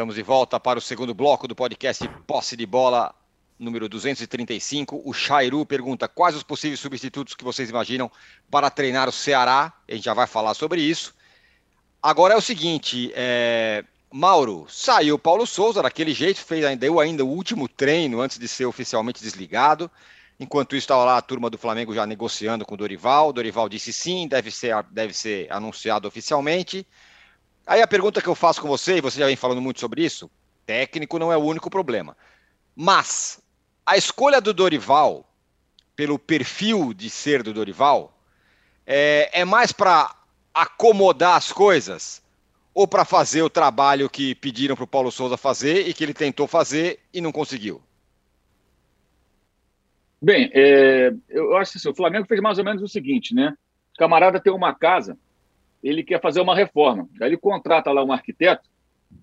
Estamos de volta para o segundo bloco do podcast Posse de Bola número 235. O Chairu pergunta quais os possíveis substitutos que vocês imaginam para treinar o Ceará. A gente já vai falar sobre isso. Agora é o seguinte, é... Mauro, saiu Paulo Souza daquele jeito, fez, deu ainda o último treino antes de ser oficialmente desligado. Enquanto isso, estava lá a turma do Flamengo já negociando com o Dorival. Dorival disse sim, deve ser, deve ser anunciado oficialmente. Aí a pergunta que eu faço com você, e você já vem falando muito sobre isso, Técnico não é o único problema. Mas a escolha do Dorival, pelo perfil de ser do Dorival, é, é mais para acomodar as coisas ou para fazer o trabalho que pediram para o Paulo Souza fazer e que ele tentou fazer e não conseguiu? Bem, é, eu acho que assim, o Flamengo fez mais ou menos o seguinte, né? O camarada tem uma casa, ele quer fazer uma reforma. Aí ele contrata lá um arquiteto,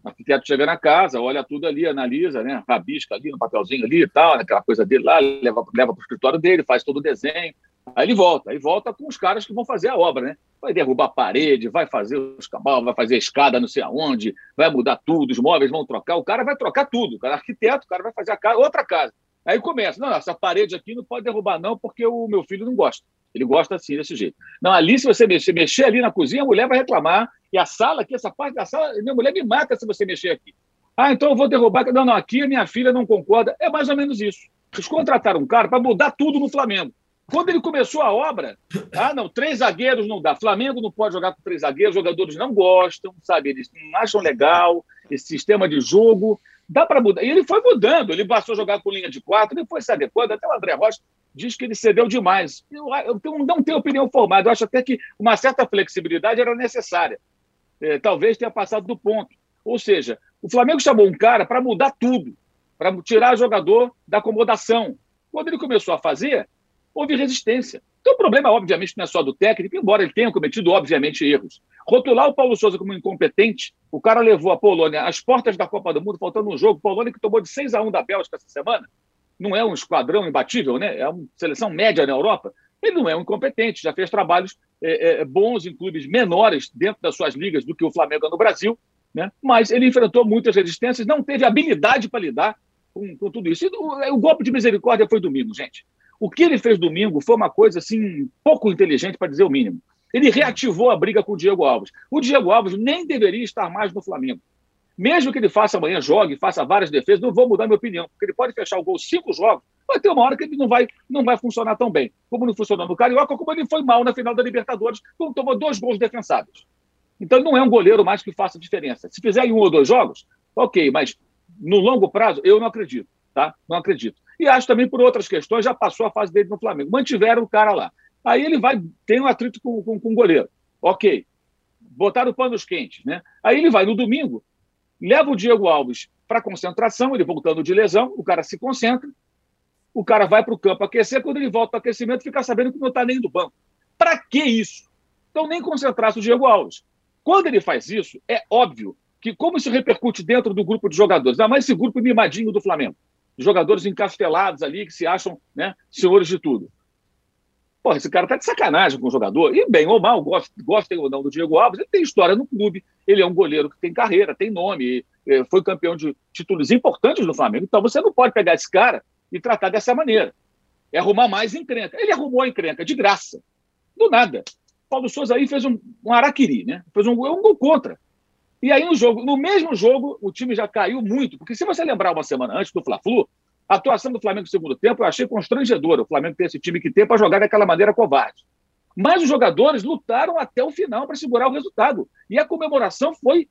o arquiteto chega na casa, olha tudo ali, analisa, né? Rabisca ali no papelzinho ali e tal, aquela coisa dele lá, leva, leva para o escritório dele, faz todo o desenho. Aí ele volta, aí volta com os caras que vão fazer a obra, né? Vai derrubar a parede, vai fazer os cabal, vai fazer a escada não sei aonde, vai mudar tudo, os móveis vão trocar, o cara vai trocar tudo, o cara é arquiteto, o cara vai fazer a casa, outra casa. Aí começa, não, essa parede aqui não pode derrubar não, porque o meu filho não gosta. Ele gosta assim, desse jeito. Não, ali se você mexer, mexer ali na cozinha, a mulher vai reclamar, e a sala aqui, essa parte da sala, minha mulher me mata se você mexer aqui. Ah, então eu vou derrubar. Não, não, aqui a minha filha não concorda. É mais ou menos isso. Eles contrataram um cara para mudar tudo no Flamengo. Quando ele começou a obra, ah, não, três zagueiros não dá. Flamengo não pode jogar com três zagueiros, jogadores não gostam, sabe? Eles não acham legal esse sistema de jogo. Dá para mudar. E ele foi mudando, ele passou a jogar com linha de quatro, depois se adequando. Até o André Rocha diz que ele cedeu demais. Eu, eu não tenho opinião formada, eu acho até que uma certa flexibilidade era necessária. É, talvez tenha passado do ponto. Ou seja, o Flamengo chamou um cara para mudar tudo, para tirar o jogador da acomodação. Quando ele começou a fazer, houve resistência. Então, o problema, obviamente, não é só do técnico, embora ele tenha cometido, obviamente, erros. Rotular o Paulo Souza como incompetente, o cara levou a Polônia às portas da Copa do Mundo, faltando um jogo. Polônia que tomou de 6 a 1 da Bélgica essa semana. Não é um esquadrão imbatível, né? É uma seleção média na Europa. Ele não é um incompetente, já fez trabalhos é, é, bons em clubes menores dentro das suas ligas do que o Flamengo no Brasil, né? mas ele enfrentou muitas resistências, não teve habilidade para lidar com, com, tudo isso. E o, o golpe de misericórdia foi domingo, gente. O que ele fez domingo foi uma coisa assim pouco inteligente para dizer o mínimo. Ele reativou a briga com o Diego Alves. O Diego Alves nem deveria estar mais no Flamengo. Mesmo que ele faça amanhã, jogue, faça várias defesas, não vou mudar minha opinião, porque ele pode fechar o gol cinco jogos, vai ter uma hora que ele não vai, não vai funcionar tão bem. Como não funcionou no Carioca, como ele foi mal na final da Libertadores, como tomou dois gols defensáveis. Então não é um goleiro mais que faça diferença. Se fizer em um ou dois jogos, ok, mas no longo prazo, eu não acredito, tá? Não acredito. E acho também por outras questões, já passou a fase dele no Flamengo. Mantiveram o cara lá. Aí ele vai, tem um atrito com, com, com o goleiro. Ok. Botaram panos quentes, né? Aí ele vai no domingo, leva o Diego Alves para concentração, ele voltando de lesão, o cara se concentra, o cara vai para o campo aquecer, quando ele volta para aquecimento, fica sabendo que não está nem do banco. Para que isso? Então, nem concentrasse o Diego Alves. Quando ele faz isso, é óbvio que, como isso repercute dentro do grupo de jogadores, ainda mais esse grupo mimadinho do Flamengo, jogadores encastelados ali que se acham né, senhores de tudo. Pô, esse cara tá de sacanagem com o jogador. E bem ou mal, gostem ou não do Diego Alves, ele tem história no clube. Ele é um goleiro que tem carreira, tem nome, foi campeão de títulos importantes no Flamengo. Então você não pode pegar esse cara e tratar dessa maneira. É arrumar mais encrenca. Ele arrumou a encrenca de graça. Do nada. Paulo Souza aí fez um, um araquiri, né? Fez um, um gol contra. E aí, no jogo, no mesmo jogo, o time já caiu muito, porque se você lembrar uma semana antes do Fla-Flu, a atuação do Flamengo no segundo tempo eu achei constrangedora. O Flamengo tem esse time que tem para jogar daquela maneira covarde. Mas os jogadores lutaram até o final para segurar o resultado. E a comemoração foi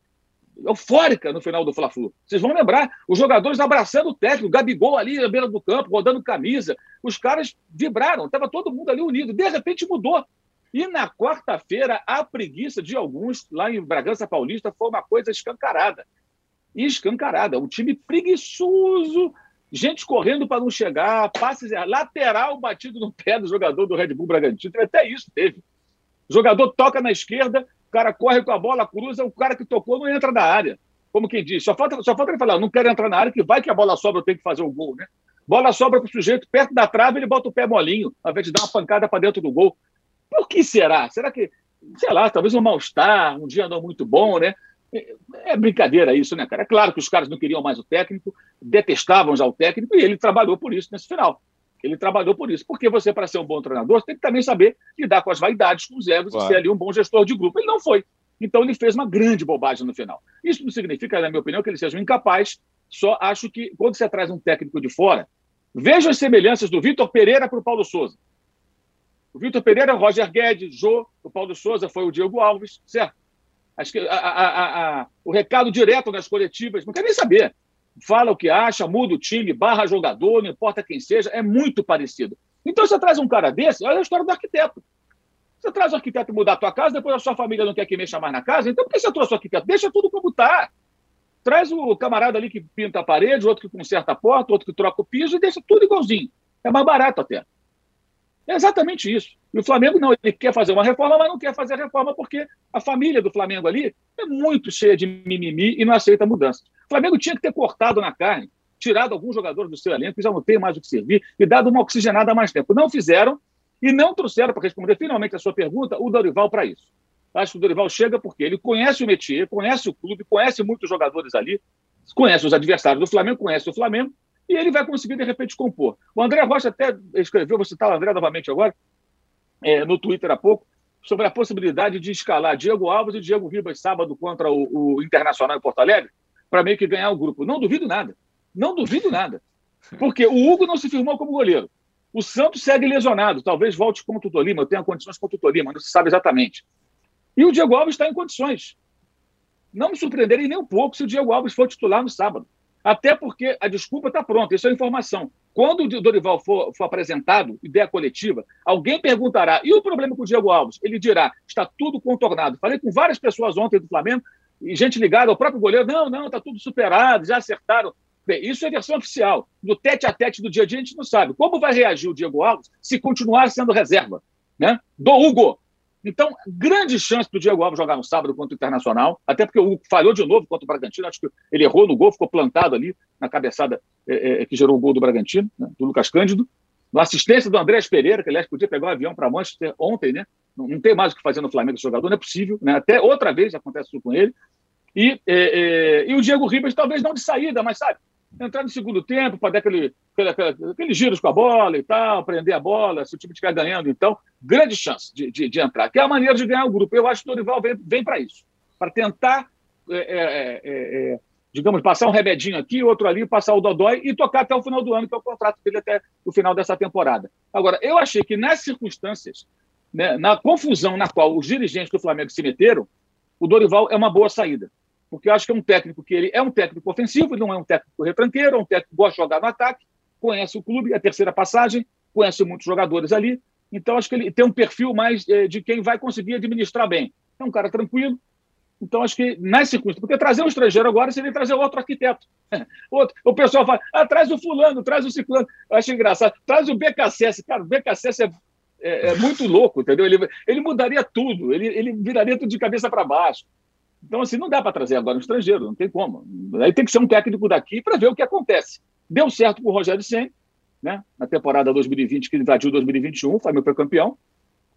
eufórica no final do Fla-Flu. Vocês vão lembrar, os jogadores abraçando o técnico, o Gabigol ali na beira do campo, rodando camisa. Os caras vibraram, estava todo mundo ali unido. De repente mudou. E na quarta-feira, a preguiça de alguns lá em Bragança Paulista foi uma coisa escancarada. Escancarada. Um time preguiçoso, gente correndo para não chegar, passes lateral batido no pé do jogador do Red Bull Bragantino. Até isso teve. O jogador toca na esquerda, o cara corre com a bola, cruza, o cara que tocou não entra na área. Como quem diz, só falta, só falta ele falar, não quero entrar na área, que vai que a bola sobra, eu tenho que fazer o gol, né? Bola sobra para o sujeito perto da trave, ele bota o pé molinho, ao invés de dar uma pancada para dentro do gol. Por que será? Será que, sei lá, talvez um mal-estar, um dia não muito bom, né? É brincadeira isso, né, cara? É claro que os caras não queriam mais o técnico, detestavam já o técnico, e ele trabalhou por isso nesse final. Ele trabalhou por isso. Porque você, para ser um bom treinador, tem que também saber lidar com as vaidades, com os egos claro. e ser ali um bom gestor de grupo. Ele não foi. Então ele fez uma grande bobagem no final. Isso não significa, na minha opinião, que ele seja um incapaz. Só acho que quando você traz um técnico de fora, veja as semelhanças do Vitor Pereira para o Paulo Souza. O Vitor Pereira é o Roger Guedes, Jô, o Paulo Souza foi o Diego Alves, certo? Que a, a, a, o recado direto nas coletivas, não quer nem saber. fala o que acha, muda o time, barra jogador, não importa quem seja, é muito parecido. Então você traz um cara desse, olha a história do arquiteto. Você traz o arquiteto mudar a tua casa, depois a sua família não quer que mexa mais na casa, então por que você trouxe o arquiteto? Deixa tudo como está. Traz o camarada ali que pinta a parede, outro que conserta a porta, outro que troca o piso e deixa tudo igualzinho. É mais barato até. É exatamente isso. E o Flamengo não, ele quer fazer uma reforma, mas não quer fazer a reforma porque a família do Flamengo ali é muito cheia de mimimi e não aceita mudança. O Flamengo tinha que ter cortado na carne, tirado alguns jogadores do seu elenco que já não tem mais o que servir e dado uma oxigenada há mais tempo. Não fizeram e não trouxeram, para responder finalmente a sua pergunta, o Dorival para isso. Acho que o Dorival chega porque ele conhece o métier, conhece o clube, conhece muitos jogadores ali, conhece os adversários do Flamengo, conhece o Flamengo e ele vai conseguir, de repente, compor. O André Rocha até escreveu, vou citar o André novamente agora, é, no Twitter há pouco, sobre a possibilidade de escalar Diego Alves e Diego Ribas sábado contra o, o Internacional em Porto Alegre, para meio que ganhar o grupo. Não duvido nada. Não duvido nada. Porque o Hugo não se firmou como goleiro. O Santos segue lesionado. Talvez volte contra o Tolima. Eu tenho condições contra o Tolima, não se sabe exatamente. E o Diego Alves está em condições. Não me surpreenderia nem um pouco se o Diego Alves for titular no sábado. Até porque a desculpa está pronta, isso é informação. Quando o Dorival for, for, apresentado, ideia coletiva, alguém perguntará: e o problema com o Diego Alves? Ele dirá: está tudo contornado. Falei com várias pessoas ontem do Flamengo, e gente ligada ao próprio goleiro: não, não, está tudo superado, já acertaram. Bem, isso é versão oficial. No tete a tete do dia a dia, a gente não sabe. Como vai reagir o Diego Alves se continuar sendo reserva né? do Hugo? Então, grande chance do Diego Alves jogar no sábado contra o Internacional, até porque o Hugo falhou de novo contra o Bragantino, acho que ele errou no gol, ficou plantado ali na cabeçada é, é, que gerou o gol do Bragantino, né, do Lucas Cândido. Na assistência do Andrés Pereira, que aliás podia pegar um avião para Manchester ontem, né? Não, não, tem mais o que fazer no Flamengo esse jogador, não é possível, né? Até outra vez acontece isso com ele. E, é, é e o Diego Ribas, talvez não de saída, mas sabe, entrar no segundo tempo para dar aquele, aquele, aqueles giros com a bola e tal, prender a bola, se o time estiver ganhando, então, grande chance de, de, de, entrar, que é a maneira de ganhar o grupo. Eu acho que o Dorival vem, vem para isso, para tentar, é é, é, é, é, digamos, passar um remedinho aqui, outro ali, passar o Dodói e tocar até o final do ano, que é o contrato dele até o final dessa temporada. Agora, eu achei que nas circunstâncias, né, na confusão na qual os dirigentes do Flamengo se meteram, o Dorival é uma boa saída porque eu acho que é um técnico que ele é um técnico ofensivo, não é um técnico retranqueiro, é um técnico que gosta de jogar no ataque, conhece o clube, é a terceira passagem, conhece muitos jogadores ali, então acho que ele tem um perfil mais eh, de quem vai conseguir administrar bem. É um cara tranquilo, então acho que nas circunstâncias, porque trazer um estrangeiro agora seria trazer outro arquiteto. *laughs* Outro. O pessoal fala, ah, traz o fulano, traz o ciclano. Eu acho engraçado, traz o BKSS. Cara, o BKSS é, é, é muito louco, entendeu? Ele, ele mudaria tudo, ele, ele viraria tudo de cabeça para baixo. Então, assim, não dá para trazer agora um estrangeiro, não tem como. Aí tem que ser um técnico daqui para ver o que acontece. Deu certo com o Rogério Senna, né? na temporada 2020, que invadiu 2021, o Flamengo foi campeão.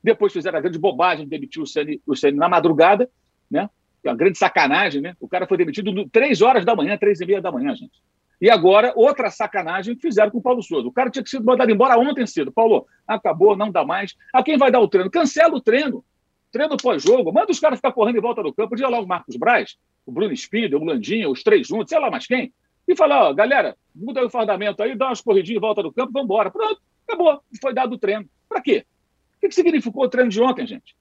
Depois fizeram a grande bobagem de demitir o Senna, o Senna na madrugada, né? É uma grande sacanagem, né? O cara foi demitido três horas da manhã, três e meia da manhã, gente. E agora, outra sacanagem que fizeram com o Paulo Souza. O cara tinha que ser mandado embora ontem cedo. Paulo, acabou, não dá mais. A quem vai dar o treino? Cancela o treino treino pós-jogo, manda os caras ficar correndo em volta do campo, dia lá o Marcos Braz, o Bruno Spida, o Landinha, os três juntos, sei lá mais quem, e falar, ó, galera, muda o fardamento aí, dá umas corridinhas em volta do campo, vamos embora. Pronto, acabou, foi dado o treino. Para quê? O que significou o treino de ontem, gente?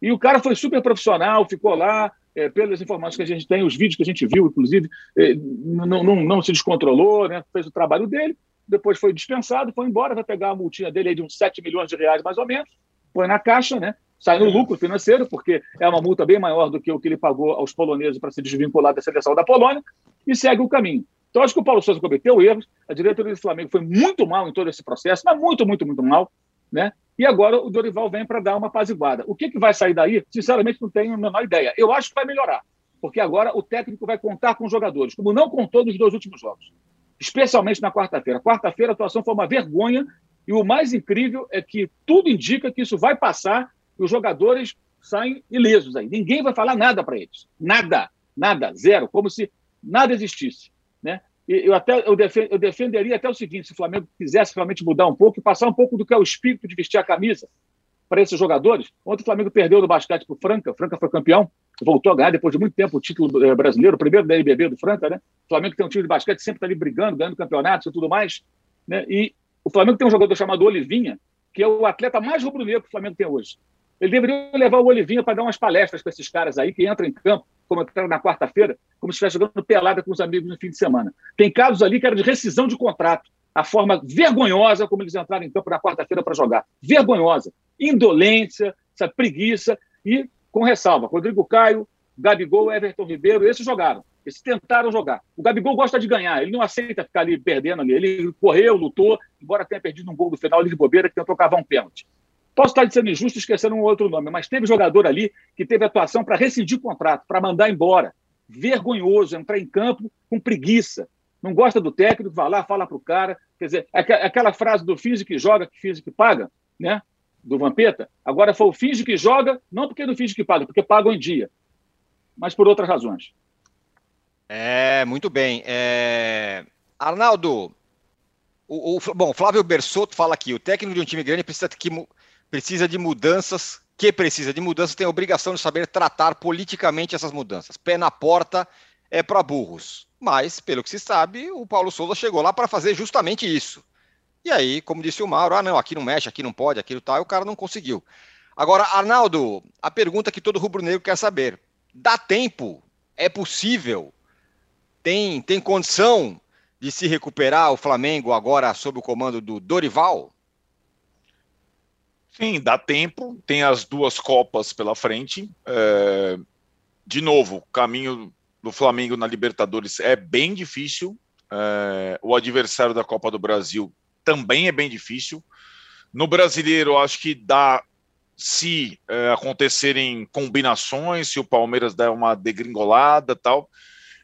E o cara foi super profissional, ficou lá, é, pelas informações que a gente tem, os vídeos que a gente viu, inclusive, é, não, não, não, se descontrolou, né, fez o trabalho dele, depois foi dispensado, foi embora, vai pegar a multinha dele aí de uns 7 milhões de reais, mais ou menos, põe na caixa, né? Sai no lucro financeiro, porque é uma multa bem maior do que o que ele pagou aos poloneses para se desvincular da seleção da Polônia, e segue o caminho. Então, acho que o Paulo Souza cometeu erros, a diretoria do Flamengo foi muito mal em todo esse processo, mas muito, muito, muito mal, né? E agora o Dorival vem para dar uma apaziguada. O que, que vai sair daí? Sinceramente, não tenho a menor ideia. Eu acho que vai melhorar, porque agora o técnico vai contar com os jogadores, como não contou nos dois últimos jogos, especialmente na quarta-feira. Quarta-feira a atuação foi uma vergonha, e o mais incrível é que tudo indica que isso vai passar os jogadores saem ilesos aí. Ninguém vai falar nada para eles. Nada, nada, zero, como se nada existisse. Né? E eu, até, eu, defend, eu defenderia até o seguinte: se o Flamengo quisesse realmente mudar um pouco e passar um pouco do que é o espírito de vestir a camisa para esses jogadores. Ontem o Flamengo perdeu no basquete para o Franca, Franca foi campeão, voltou a ganhar depois de muito tempo o título eh, brasileiro, o primeiro da NBB do Franca, né? O Flamengo tem um time de basquete sempre está ali brigando, ganhando campeonatos e tudo mais. Né? E o Flamengo tem um jogador chamado Olivinha, que é o atleta mais rubro-negro que o Flamengo tem hoje. Ele deveria levar o Olivinha para dar umas palestras para esses caras aí que entram em campo, como entraram na quarta-feira, como se estivesse jogando pelada com os amigos no fim de semana. Tem casos ali que era de rescisão de contrato. A forma vergonhosa como eles entraram em campo na quarta-feira para jogar. Vergonhosa. Indolência, essa preguiça e com ressalva. Rodrigo Caio, Gabigol, Everton Ribeiro, esses jogaram. Eles tentaram jogar. O Gabigol gosta de ganhar, ele não aceita ficar ali perdendo ali. Ele correu, lutou, embora tenha perdido um gol do final ali de bobeira que tentou cavar um pênalti. Posso estar sendo injusto esquecendo um outro nome, mas teve jogador ali que teve atuação para rescindir contrato, para mandar embora. Vergonhoso, entrar em campo com preguiça. Não gosta do técnico, vai lá, fala para o cara. Quer dizer, aquela frase do finge que joga, que finge que paga, né? Do Vampeta. Agora foi o finge que joga, não porque não finge que paga, porque pagam em dia, mas por outras razões. É, muito bem. É... Arnaldo, o, o, bom, Flávio Bersotto fala aqui: o técnico de um time grande precisa, que, precisa de mudanças, que precisa de mudanças, tem a obrigação de saber tratar politicamente essas mudanças. Pé na porta é para burros. Mas, pelo que se sabe, o Paulo Souza chegou lá para fazer justamente isso. E aí, como disse o Mauro, ah, não, aqui não mexe, aqui não pode, aquilo tal, e o cara não conseguiu. Agora, Arnaldo, a pergunta que todo rubro-negro quer saber: dá tempo? É possível? Tem, tem condição de se recuperar o Flamengo agora sob o comando do Dorival? Sim, dá tempo. Tem as duas Copas pela frente. É... De novo, o caminho do Flamengo na Libertadores é bem difícil. É... O adversário da Copa do Brasil também é bem difícil. No brasileiro, acho que dá se é, acontecerem combinações, se o Palmeiras der uma degringolada tal.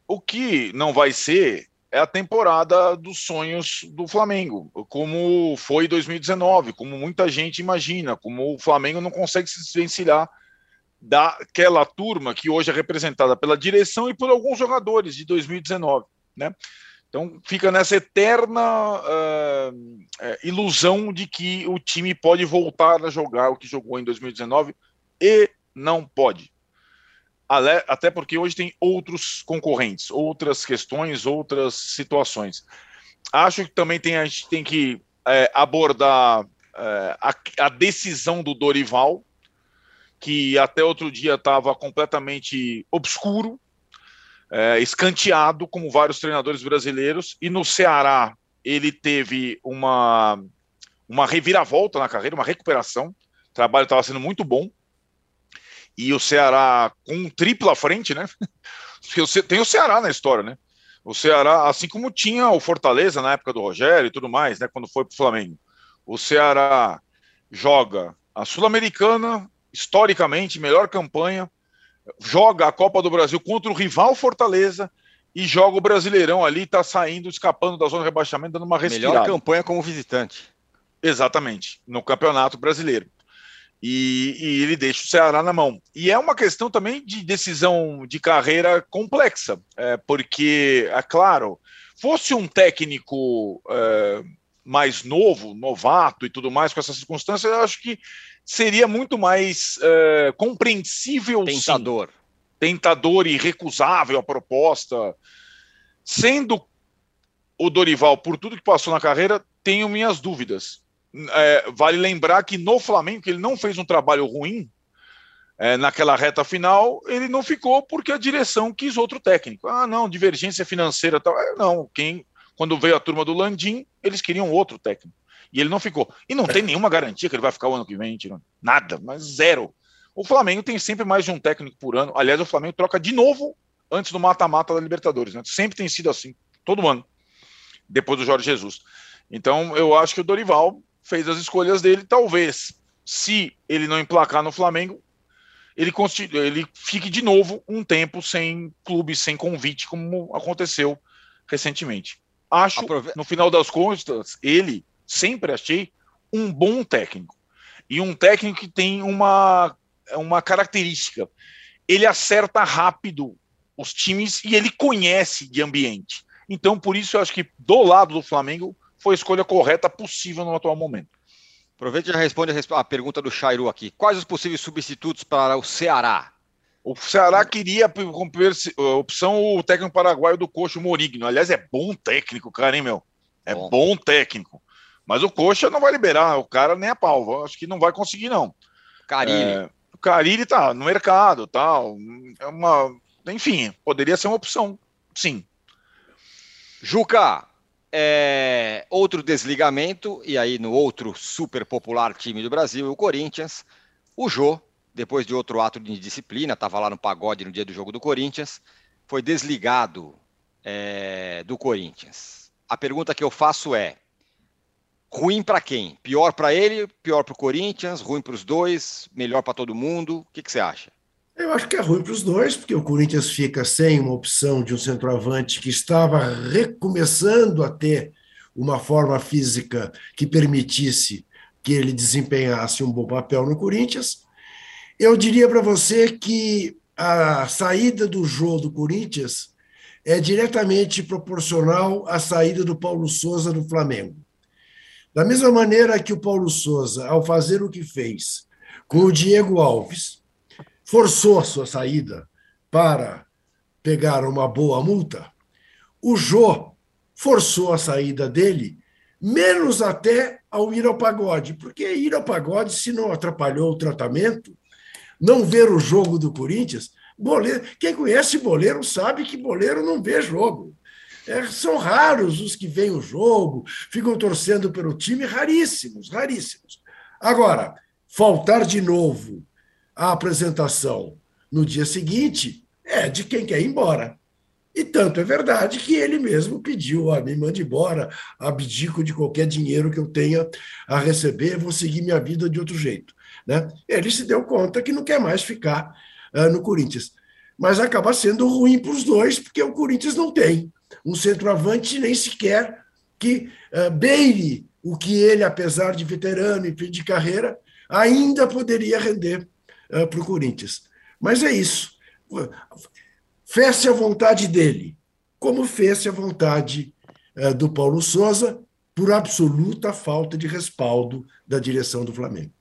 O que não vai ser é a temporada dos sonhos do Flamengo, como foi 2019, como muita gente imagina, como o Flamengo não consegue se desvencilhar daquela turma que hoje é representada pela direção e por alguns jogadores de 2019, né? Então fica nessa eterna uh, ilusão de que o time pode voltar a jogar o que jogou em 2019 e não pode até porque hoje tem outros concorrentes, outras questões, outras situações. Acho que também tem, a gente tem que é, abordar é, a, a, decisão do Dorival, que até outro dia estava completamente obscuro, é, escanteado, como vários treinadores brasileiros, e no Ceará ele teve uma, uma reviravolta na carreira, uma recuperação. O trabalho estava sendo muito bom e o Ceará com triplo à frente, né? *laughs* Tem o Ceará na história, né? O Ceará, assim como tinha o Fortaleza na época do Rogério e tudo mais, né? Quando foi para o Flamengo. O Ceará joga a Sul-Americana, historicamente, melhor campanha, joga a Copa do Brasil contra o rival Fortaleza e joga o Brasileirão ali, está saindo, escapando da zona de rebaixamento, dando uma respirada. Melhor campanha como visitante. Exatamente, no Campeonato Brasileiro. E, e, ele deixa o Ceará na mão. E é uma questão também de decisão de carreira complexa, é, porque, é claro, fosse um técnico é, mais novo, novato e tudo mais, com essas circunstâncias, eu acho que seria muito mais é, compreensível. Tentador. Sim. Tentador e recusável a proposta. Sendo o Dorival, por tudo que passou na carreira, tenho minhas dúvidas é, vale lembrar que no Flamengo, que ele não fez um trabalho ruim é, naquela reta final, ele não ficou porque a direção quis outro técnico. Ah, não, divergência financeira tal. É, não, quem quando veio a turma do Landim, eles queriam outro técnico. E ele não ficou. E não tem nenhuma garantia que ele vai ficar o ano que vem, tirando. Nada, mas zero. O Flamengo tem sempre mais de um técnico por ano. Aliás, o Flamengo troca de novo antes do mata-mata da Libertadores. Né? Sempre tem sido assim, todo ano, depois do Jorge Jesus. Então, eu acho que o Dorival fez as escolhas dele. Talvez, se ele não emplacar no Flamengo, ele, ele fique de novo um tempo sem clube, sem convite, como aconteceu recentemente. Acho, Aprove... no final das contas, ele sempre achei um bom técnico. E um técnico que tem uma, uma característica. Ele acerta rápido os times e ele conhece de ambiente. Então, por isso, eu acho que do lado do Flamengo, foi a escolha correta possível no atual momento. Aproveita e já responde a pergunta do Chairu aqui. Quais os possíveis substitutos para o Ceará? O Ceará queria como opção o técnico paraguaio do Coxa, o Morigno. Aliás, é bom técnico, cara, hein, meu? É bom, bom técnico. Mas o Coxa não vai liberar o cara nem a pau. Acho que não vai conseguir, não. Carilli. É, o Carilli tá no mercado, tal. É uma enfim, poderia ser uma opção, sim. Juca, é, outro desligamento, e aí no outro super popular time do Brasil, o Corinthians, o Jô, depois de outro ato de disciplina, estava lá no pagode no dia do jogo do Corinthians, foi desligado é, do Corinthians. A pergunta que eu faço é: ruim para quem? Pior para ele, pior para o Corinthians, ruim para os dois, melhor para todo mundo? O que, que você acha? Eu acho que é ruim para os dois, porque o Corinthians fica sem uma opção de um centroavante que estava recomeçando a ter uma forma física que permitisse que ele desempenhasse um bom papel no Corinthians. Eu diria para você que a saída do jogo do Corinthians é diretamente proporcional à saída do Paulo Souza do Flamengo. Da mesma maneira que o Paulo Souza, ao fazer o que fez com o Diego Alves, forçou a sua saída para pegar uma boa multa, o Jô forçou a saída dele, menos até ao ir ao pagode, porque ir ao pagode, se não atrapalhou o tratamento, não ver o jogo do Corinthians, boleiro, quem conhece boleiro sabe que boleiro não vê jogo. É, são raros os que veem o jogo, ficam torcendo pelo time, raríssimos, raríssimos. Agora, faltar de novo a apresentação no dia seguinte é de quem quer ir embora. E tanto é verdade que ele mesmo pediu: ah, me mande embora, abdico de qualquer dinheiro que eu tenha a receber, vou seguir minha vida de outro jeito. Né? Ele se deu conta que não quer mais ficar uh, no Corinthians. Mas acaba sendo ruim para os dois, porque o Corinthians não tem um centroavante nem sequer que uh, beire o que ele, apesar de veterano e fim de carreira, ainda poderia render uh, para o Corinthians. Mas é isso. Fez-se a vontade dele, como fez-se a vontade uh, do Paulo Souza, por absoluta falta de respaldo da direção do Flamengo.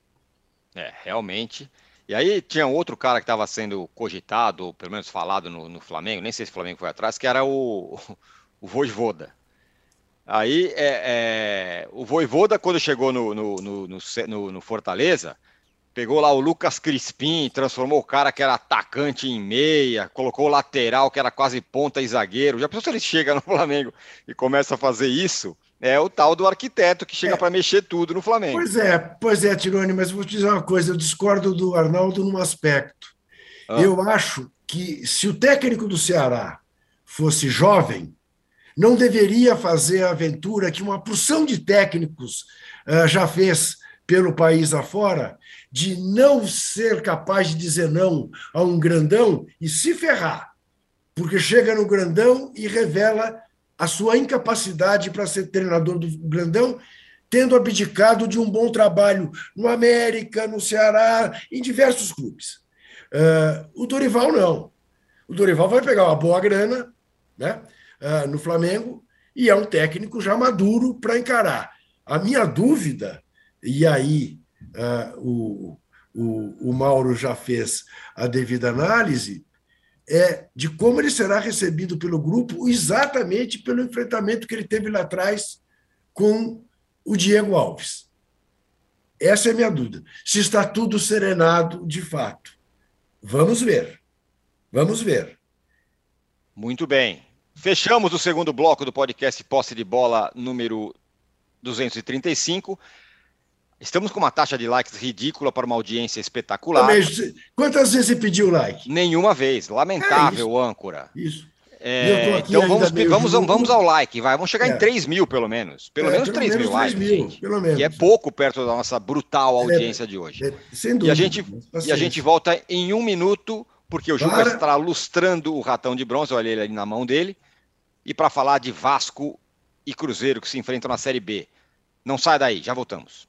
É, realmente. E aí tinha outro cara que estava sendo cogitado, ou pelo menos falado no, no, Flamengo, nem sei se o Flamengo foi atrás, que era o, *laughs* o. Aí é, é, o Voivoda, quando chegou no, no, no, no Fortaleza, Pegou lá o Lucas Crispim, transformou o cara que era atacante em meia, colocou o lateral que era quase ponta e zagueiro. Já pensou se ele chega no *laughs* Flamengo e começa a fazer isso? É o tal do arquiteto que chega é. para mexer tudo no Flamengo. Pois é, pois é, Tirone, mas vou te dizer uma coisa, eu discordo do Arnaldo num aspecto. Ah. Eu acho que se o técnico do Ceará fosse jovem, não deveria fazer a aventura que uma porção de técnicos uh, já fez pelo país afora, de não ser capaz de dizer não a um grandão e se ferrar, porque chega no grandão e revela a sua incapacidade para ser treinador do grandão, tendo abdicado de um bom trabalho no América, no Ceará, em diversos clubes. Uh, o Dorival não. O Dorival vai pegar uma boa grana né, uh, no Flamengo e é um técnico já maduro para encarar. A minha dúvida, e aí uh, o, o, o Mauro já fez a devida análise, é de como ele será recebido pelo grupo, exatamente pelo enfrentamento que ele teve lá atrás com o Diego Alves. Essa é a minha dúvida. Se está tudo serenado de fato. Vamos ver. Vamos ver. Muito bem. Fechamos o segundo bloco do podcast Posse de Bola número 235. Estamos com uma taxa de likes ridícula para uma audiência espetacular. Quantas vezes você pediu like? Nenhuma vez. Lamentável, é isso. âncora. Isso. É, então vamos, vamos, vamos ao like, vai. Vamos chegar é. em 3 mil, pelo menos. Pelo é, menos 3 mil likes, mil. Pelo menos. Que é pouco perto da nossa brutal é, audiência de hoje. É, sem dúvida. E a, gente, e a gente volta em um minuto, porque o Juca estará lustrando o ratão de bronze, olha ele ali na mão dele, e para falar de Vasco e Cruzeiro que se enfrentam na Série B. Não sai daí, já voltamos.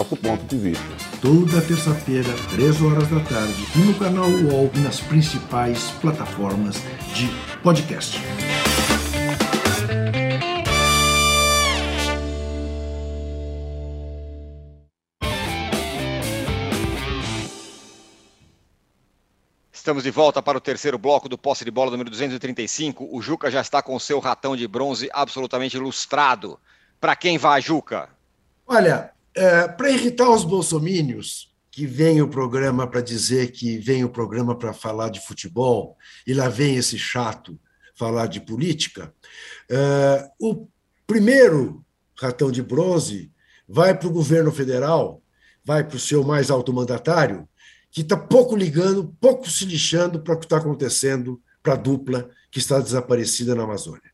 nosso ponto de vista. Toda terça-feira, 3 horas da tarde, no canal UOL e nas principais plataformas de podcast. Estamos de volta para o terceiro bloco do posse de bola número 235. O Juca já está com o seu ratão de bronze absolutamente ilustrado. Para quem vai, Juca? Olha, é, para irritar os bolsomínios, que vem o programa para dizer que vem o programa para falar de futebol, e lá vem esse chato falar de política, é, o primeiro ratão de bronze vai para o governo federal, vai para o seu mais alto mandatário, que está pouco ligando, pouco se lixando para o que está acontecendo para a dupla que está desaparecida na Amazônia.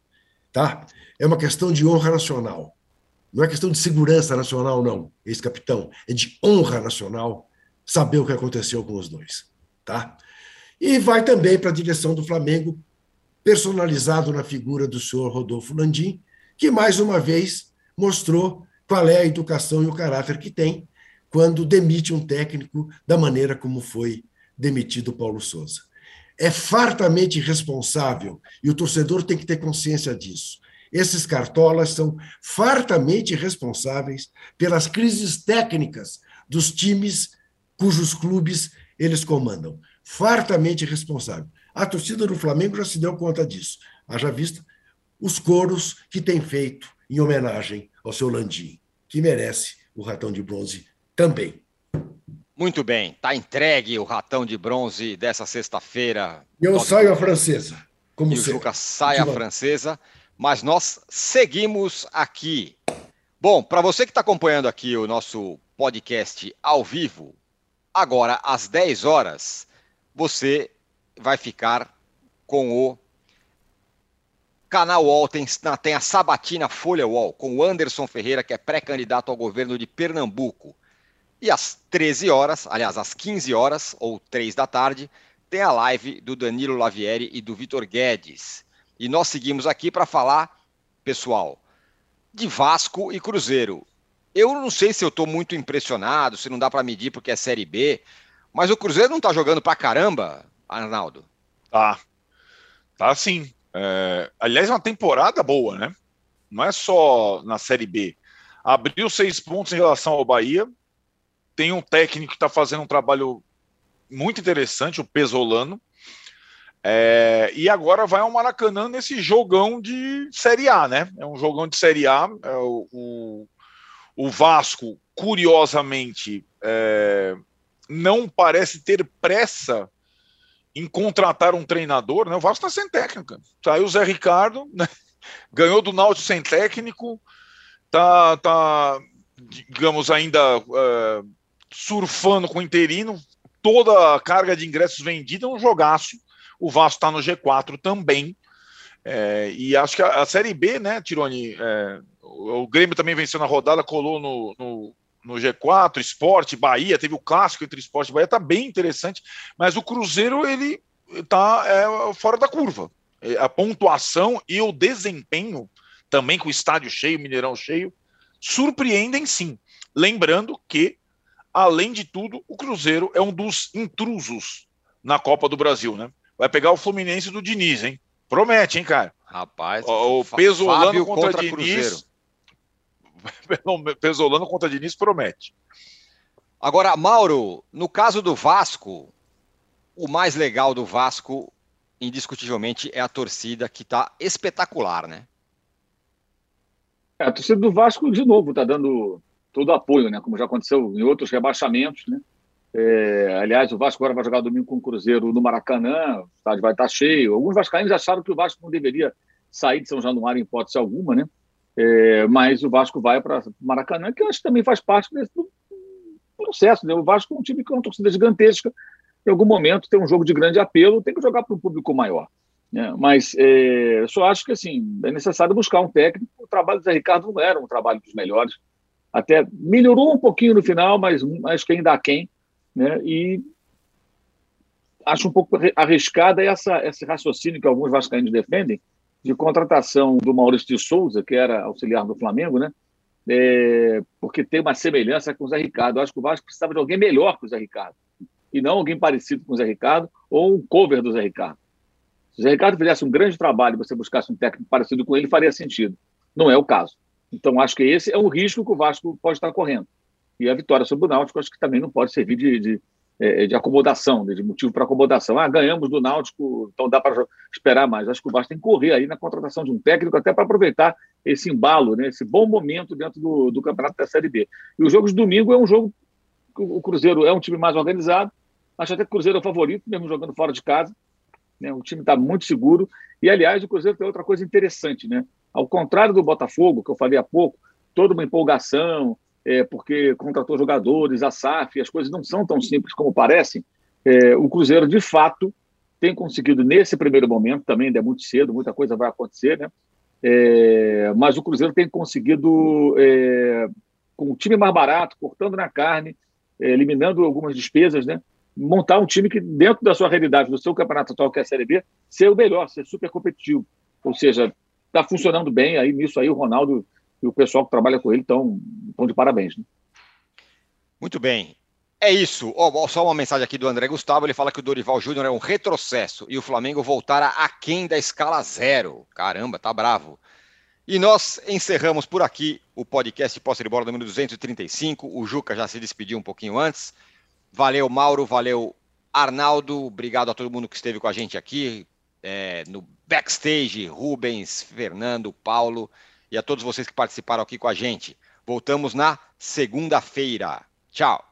Tá? É uma questão de honra nacional. Não é questão de segurança nacional, não, ex-capitão. É de honra nacional saber o que aconteceu com os dois. Tá? E vai também para a direção do Flamengo, personalizado na figura do senhor Rodolfo Landim, que mais uma vez mostrou qual é a educação e o caráter que tem quando demite um técnico da maneira como foi demitido Paulo Souza. É fartamente irresponsável e o torcedor tem que ter consciência disso. Esses cartolas são fartamente responsáveis pelas crises técnicas dos times cujos clubes eles comandam. Fartamente responsável. A torcida do Flamengo já se deu conta disso. Haja visto os coros que tem feito em homenagem ao seu Landim, que merece o ratão de bronze também. Muito bem, está entregue o ratão de bronze dessa sexta-feira. Eu saio a francesa, como e sempre. o Juca sai a francesa, mas nós seguimos aqui. Bom, para você que está acompanhando aqui o nosso podcast ao vivo, agora às 10 horas, você vai ficar com o canal UOL, tem, tem a Sabatina Folha UOL, com o Anderson Ferreira, que é pré-candidato ao governo de Pernambuco. E às 13 horas, aliás, às 15 horas, ou 3 da tarde, tem a live do Danilo Lavieri e do Vitor Guedes. E nós seguimos aqui para falar, pessoal, de Vasco e Cruzeiro. Eu não sei se eu estou muito impressionado, se não dá para medir porque é Série B, mas o Cruzeiro não está jogando para caramba, Arnaldo? Tá. Tá sim. É, aliás, é uma temporada boa, né? Não é só na Série B. Abriu seis pontos em relação ao Bahia, tem um técnico que está fazendo um trabalho muito interessante, o Pesolano. É, e agora vai ao Maracanã nesse jogão de Série A, né? É um jogão de Série A. É, o, o, Vasco, curiosamente, é, não parece ter pressa em contratar um treinador, né? O Vasco está sem técnica. Saiu o Zé Ricardo, né? *laughs* ganhou do Náutico sem técnico, tá, tá digamos, ainda é, surfando com o interino, toda a carga de ingressos vendida é um jogaço. O Vasco está no G4 também. É, e acho que a, a, Série B, né, Tironi? É, o, Grêmio também venceu na rodada, colou no, no, no, G4, Esporte, Bahia, teve o clássico entre Esporte e Bahia, tá bem interessante, mas o Cruzeiro, ele tá é, fora da curva. A pontuação e o desempenho, também com o estádio cheio, Mineirão cheio, surpreendem sim. Lembrando que Além de tudo, o Cruzeiro é um dos intrusos na Copa do Brasil, né? Vai pegar o Fluminense do Diniz, hein? Promete, hein, cara? Rapaz, o Pesolano contra, contra Diniz. *laughs* Pesolano contra Diniz promete. Agora, Mauro, no caso do Vasco, o mais legal do Vasco, indiscutivelmente, é a torcida que está espetacular, né? É, a torcida do Vasco, de novo, está dando todo apoio, né? Como já aconteceu em outros rebaixamentos, né? É, aliás, o Vasco agora vai jogar domingo com o Cruzeiro no Maracanã, o estádio vai estar cheio. Alguns vascaínos acharam que o Vasco não deveria sair de São Januário em hipótese alguma, né? É, mas o Vasco vai para Maracanã, que eu acho que também faz parte desse processo. Né? O Vasco é um time que é uma torcida gigantesca. Em algum momento tem um jogo de grande apelo, tem que jogar para um público maior. Né? Mas é, eu só acho que assim, é necessário buscar um técnico. O trabalho do Zé Ricardo não era um trabalho dos melhores até melhorou um pouquinho no final, mas acho que ainda há quem. Né? E acho um pouco arriscada essa, esse raciocínio que alguns vascaínos defendem de contratação do Maurício de Souza, que era auxiliar do Flamengo, né? É, porque tem uma semelhança com o Zé Ricardo. Eu acho que o Vasco precisava de alguém melhor que o Zé Ricardo, e não alguém parecido com o Zé Ricardo ou um cover do Zé Ricardo. Se o Zé Ricardo fizesse um grande trabalho e você buscasse um técnico parecido com ele, faria sentido. Não é o caso. Então, acho que esse é um risco que o Vasco pode estar correndo. E a vitória sobre o Náutico, acho que também não pode servir de, de, é, de acomodação, né, de motivo para acomodação. Ah, ganhamos do Náutico, então dá para esperar mais. Acho que o Vasco tem que correr aí na contratação de um técnico, até para aproveitar esse embalo, né, esse bom momento dentro do, do campeonato da Série B. E o jogo de domingo é um jogo que o Cruzeiro é um time mais organizado. Acho até que o Cruzeiro é o favorito, mesmo jogando fora de casa. Né, o time está muito seguro. E, aliás, o Cruzeiro tem outra coisa interessante, né? Ao contrário do Botafogo, que eu falei há pouco, toda uma empolgação, é, porque contratou jogadores, a SAF, as coisas não são tão simples como parecem. É, o Cruzeiro, de fato, tem conseguido, nesse primeiro momento, também ainda é muito cedo, muita coisa vai acontecer, né? É, mas o Cruzeiro tem conseguido, é, com o time mais barato, cortando na carne, é, eliminando algumas despesas, né? montar um time que, dentro da sua realidade, do seu campeonato atual, que é a Série B, ser o melhor, ser super competitivo. Ou seja, está funcionando bem, aí nisso aí o Ronaldo e o pessoal que trabalha com ele estão, estão de parabéns. Né? Muito bem. É isso. Oh, só uma mensagem aqui do André Gustavo. Ele fala que o Dorival Júnior é um retrocesso e o Flamengo voltará aquém da escala zero. Caramba, tá bravo. E nós encerramos por aqui o podcast Posse de Bola número 235. O Juca já se despediu um pouquinho antes. Valeu, Mauro. Valeu, Arnaldo. Obrigado a todo mundo que esteve com a gente aqui é, no backstage. Rubens, Fernando, Paulo e a todos vocês que participaram aqui com a gente. Voltamos na segunda-feira. Tchau.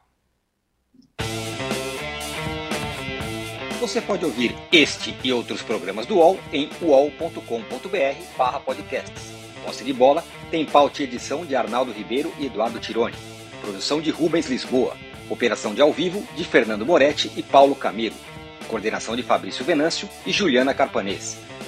Você pode ouvir este e outros programas do UOL em uol.com.br/podcasts. Posse de bola tem pauta e edição de Arnaldo Ribeiro e Eduardo Tironi. Produção de Rubens Lisboa. Operação de ao vivo de Fernando Moretti e Paulo Camilo. Coordenação de Fabrício Venâncio e Juliana Carpanês.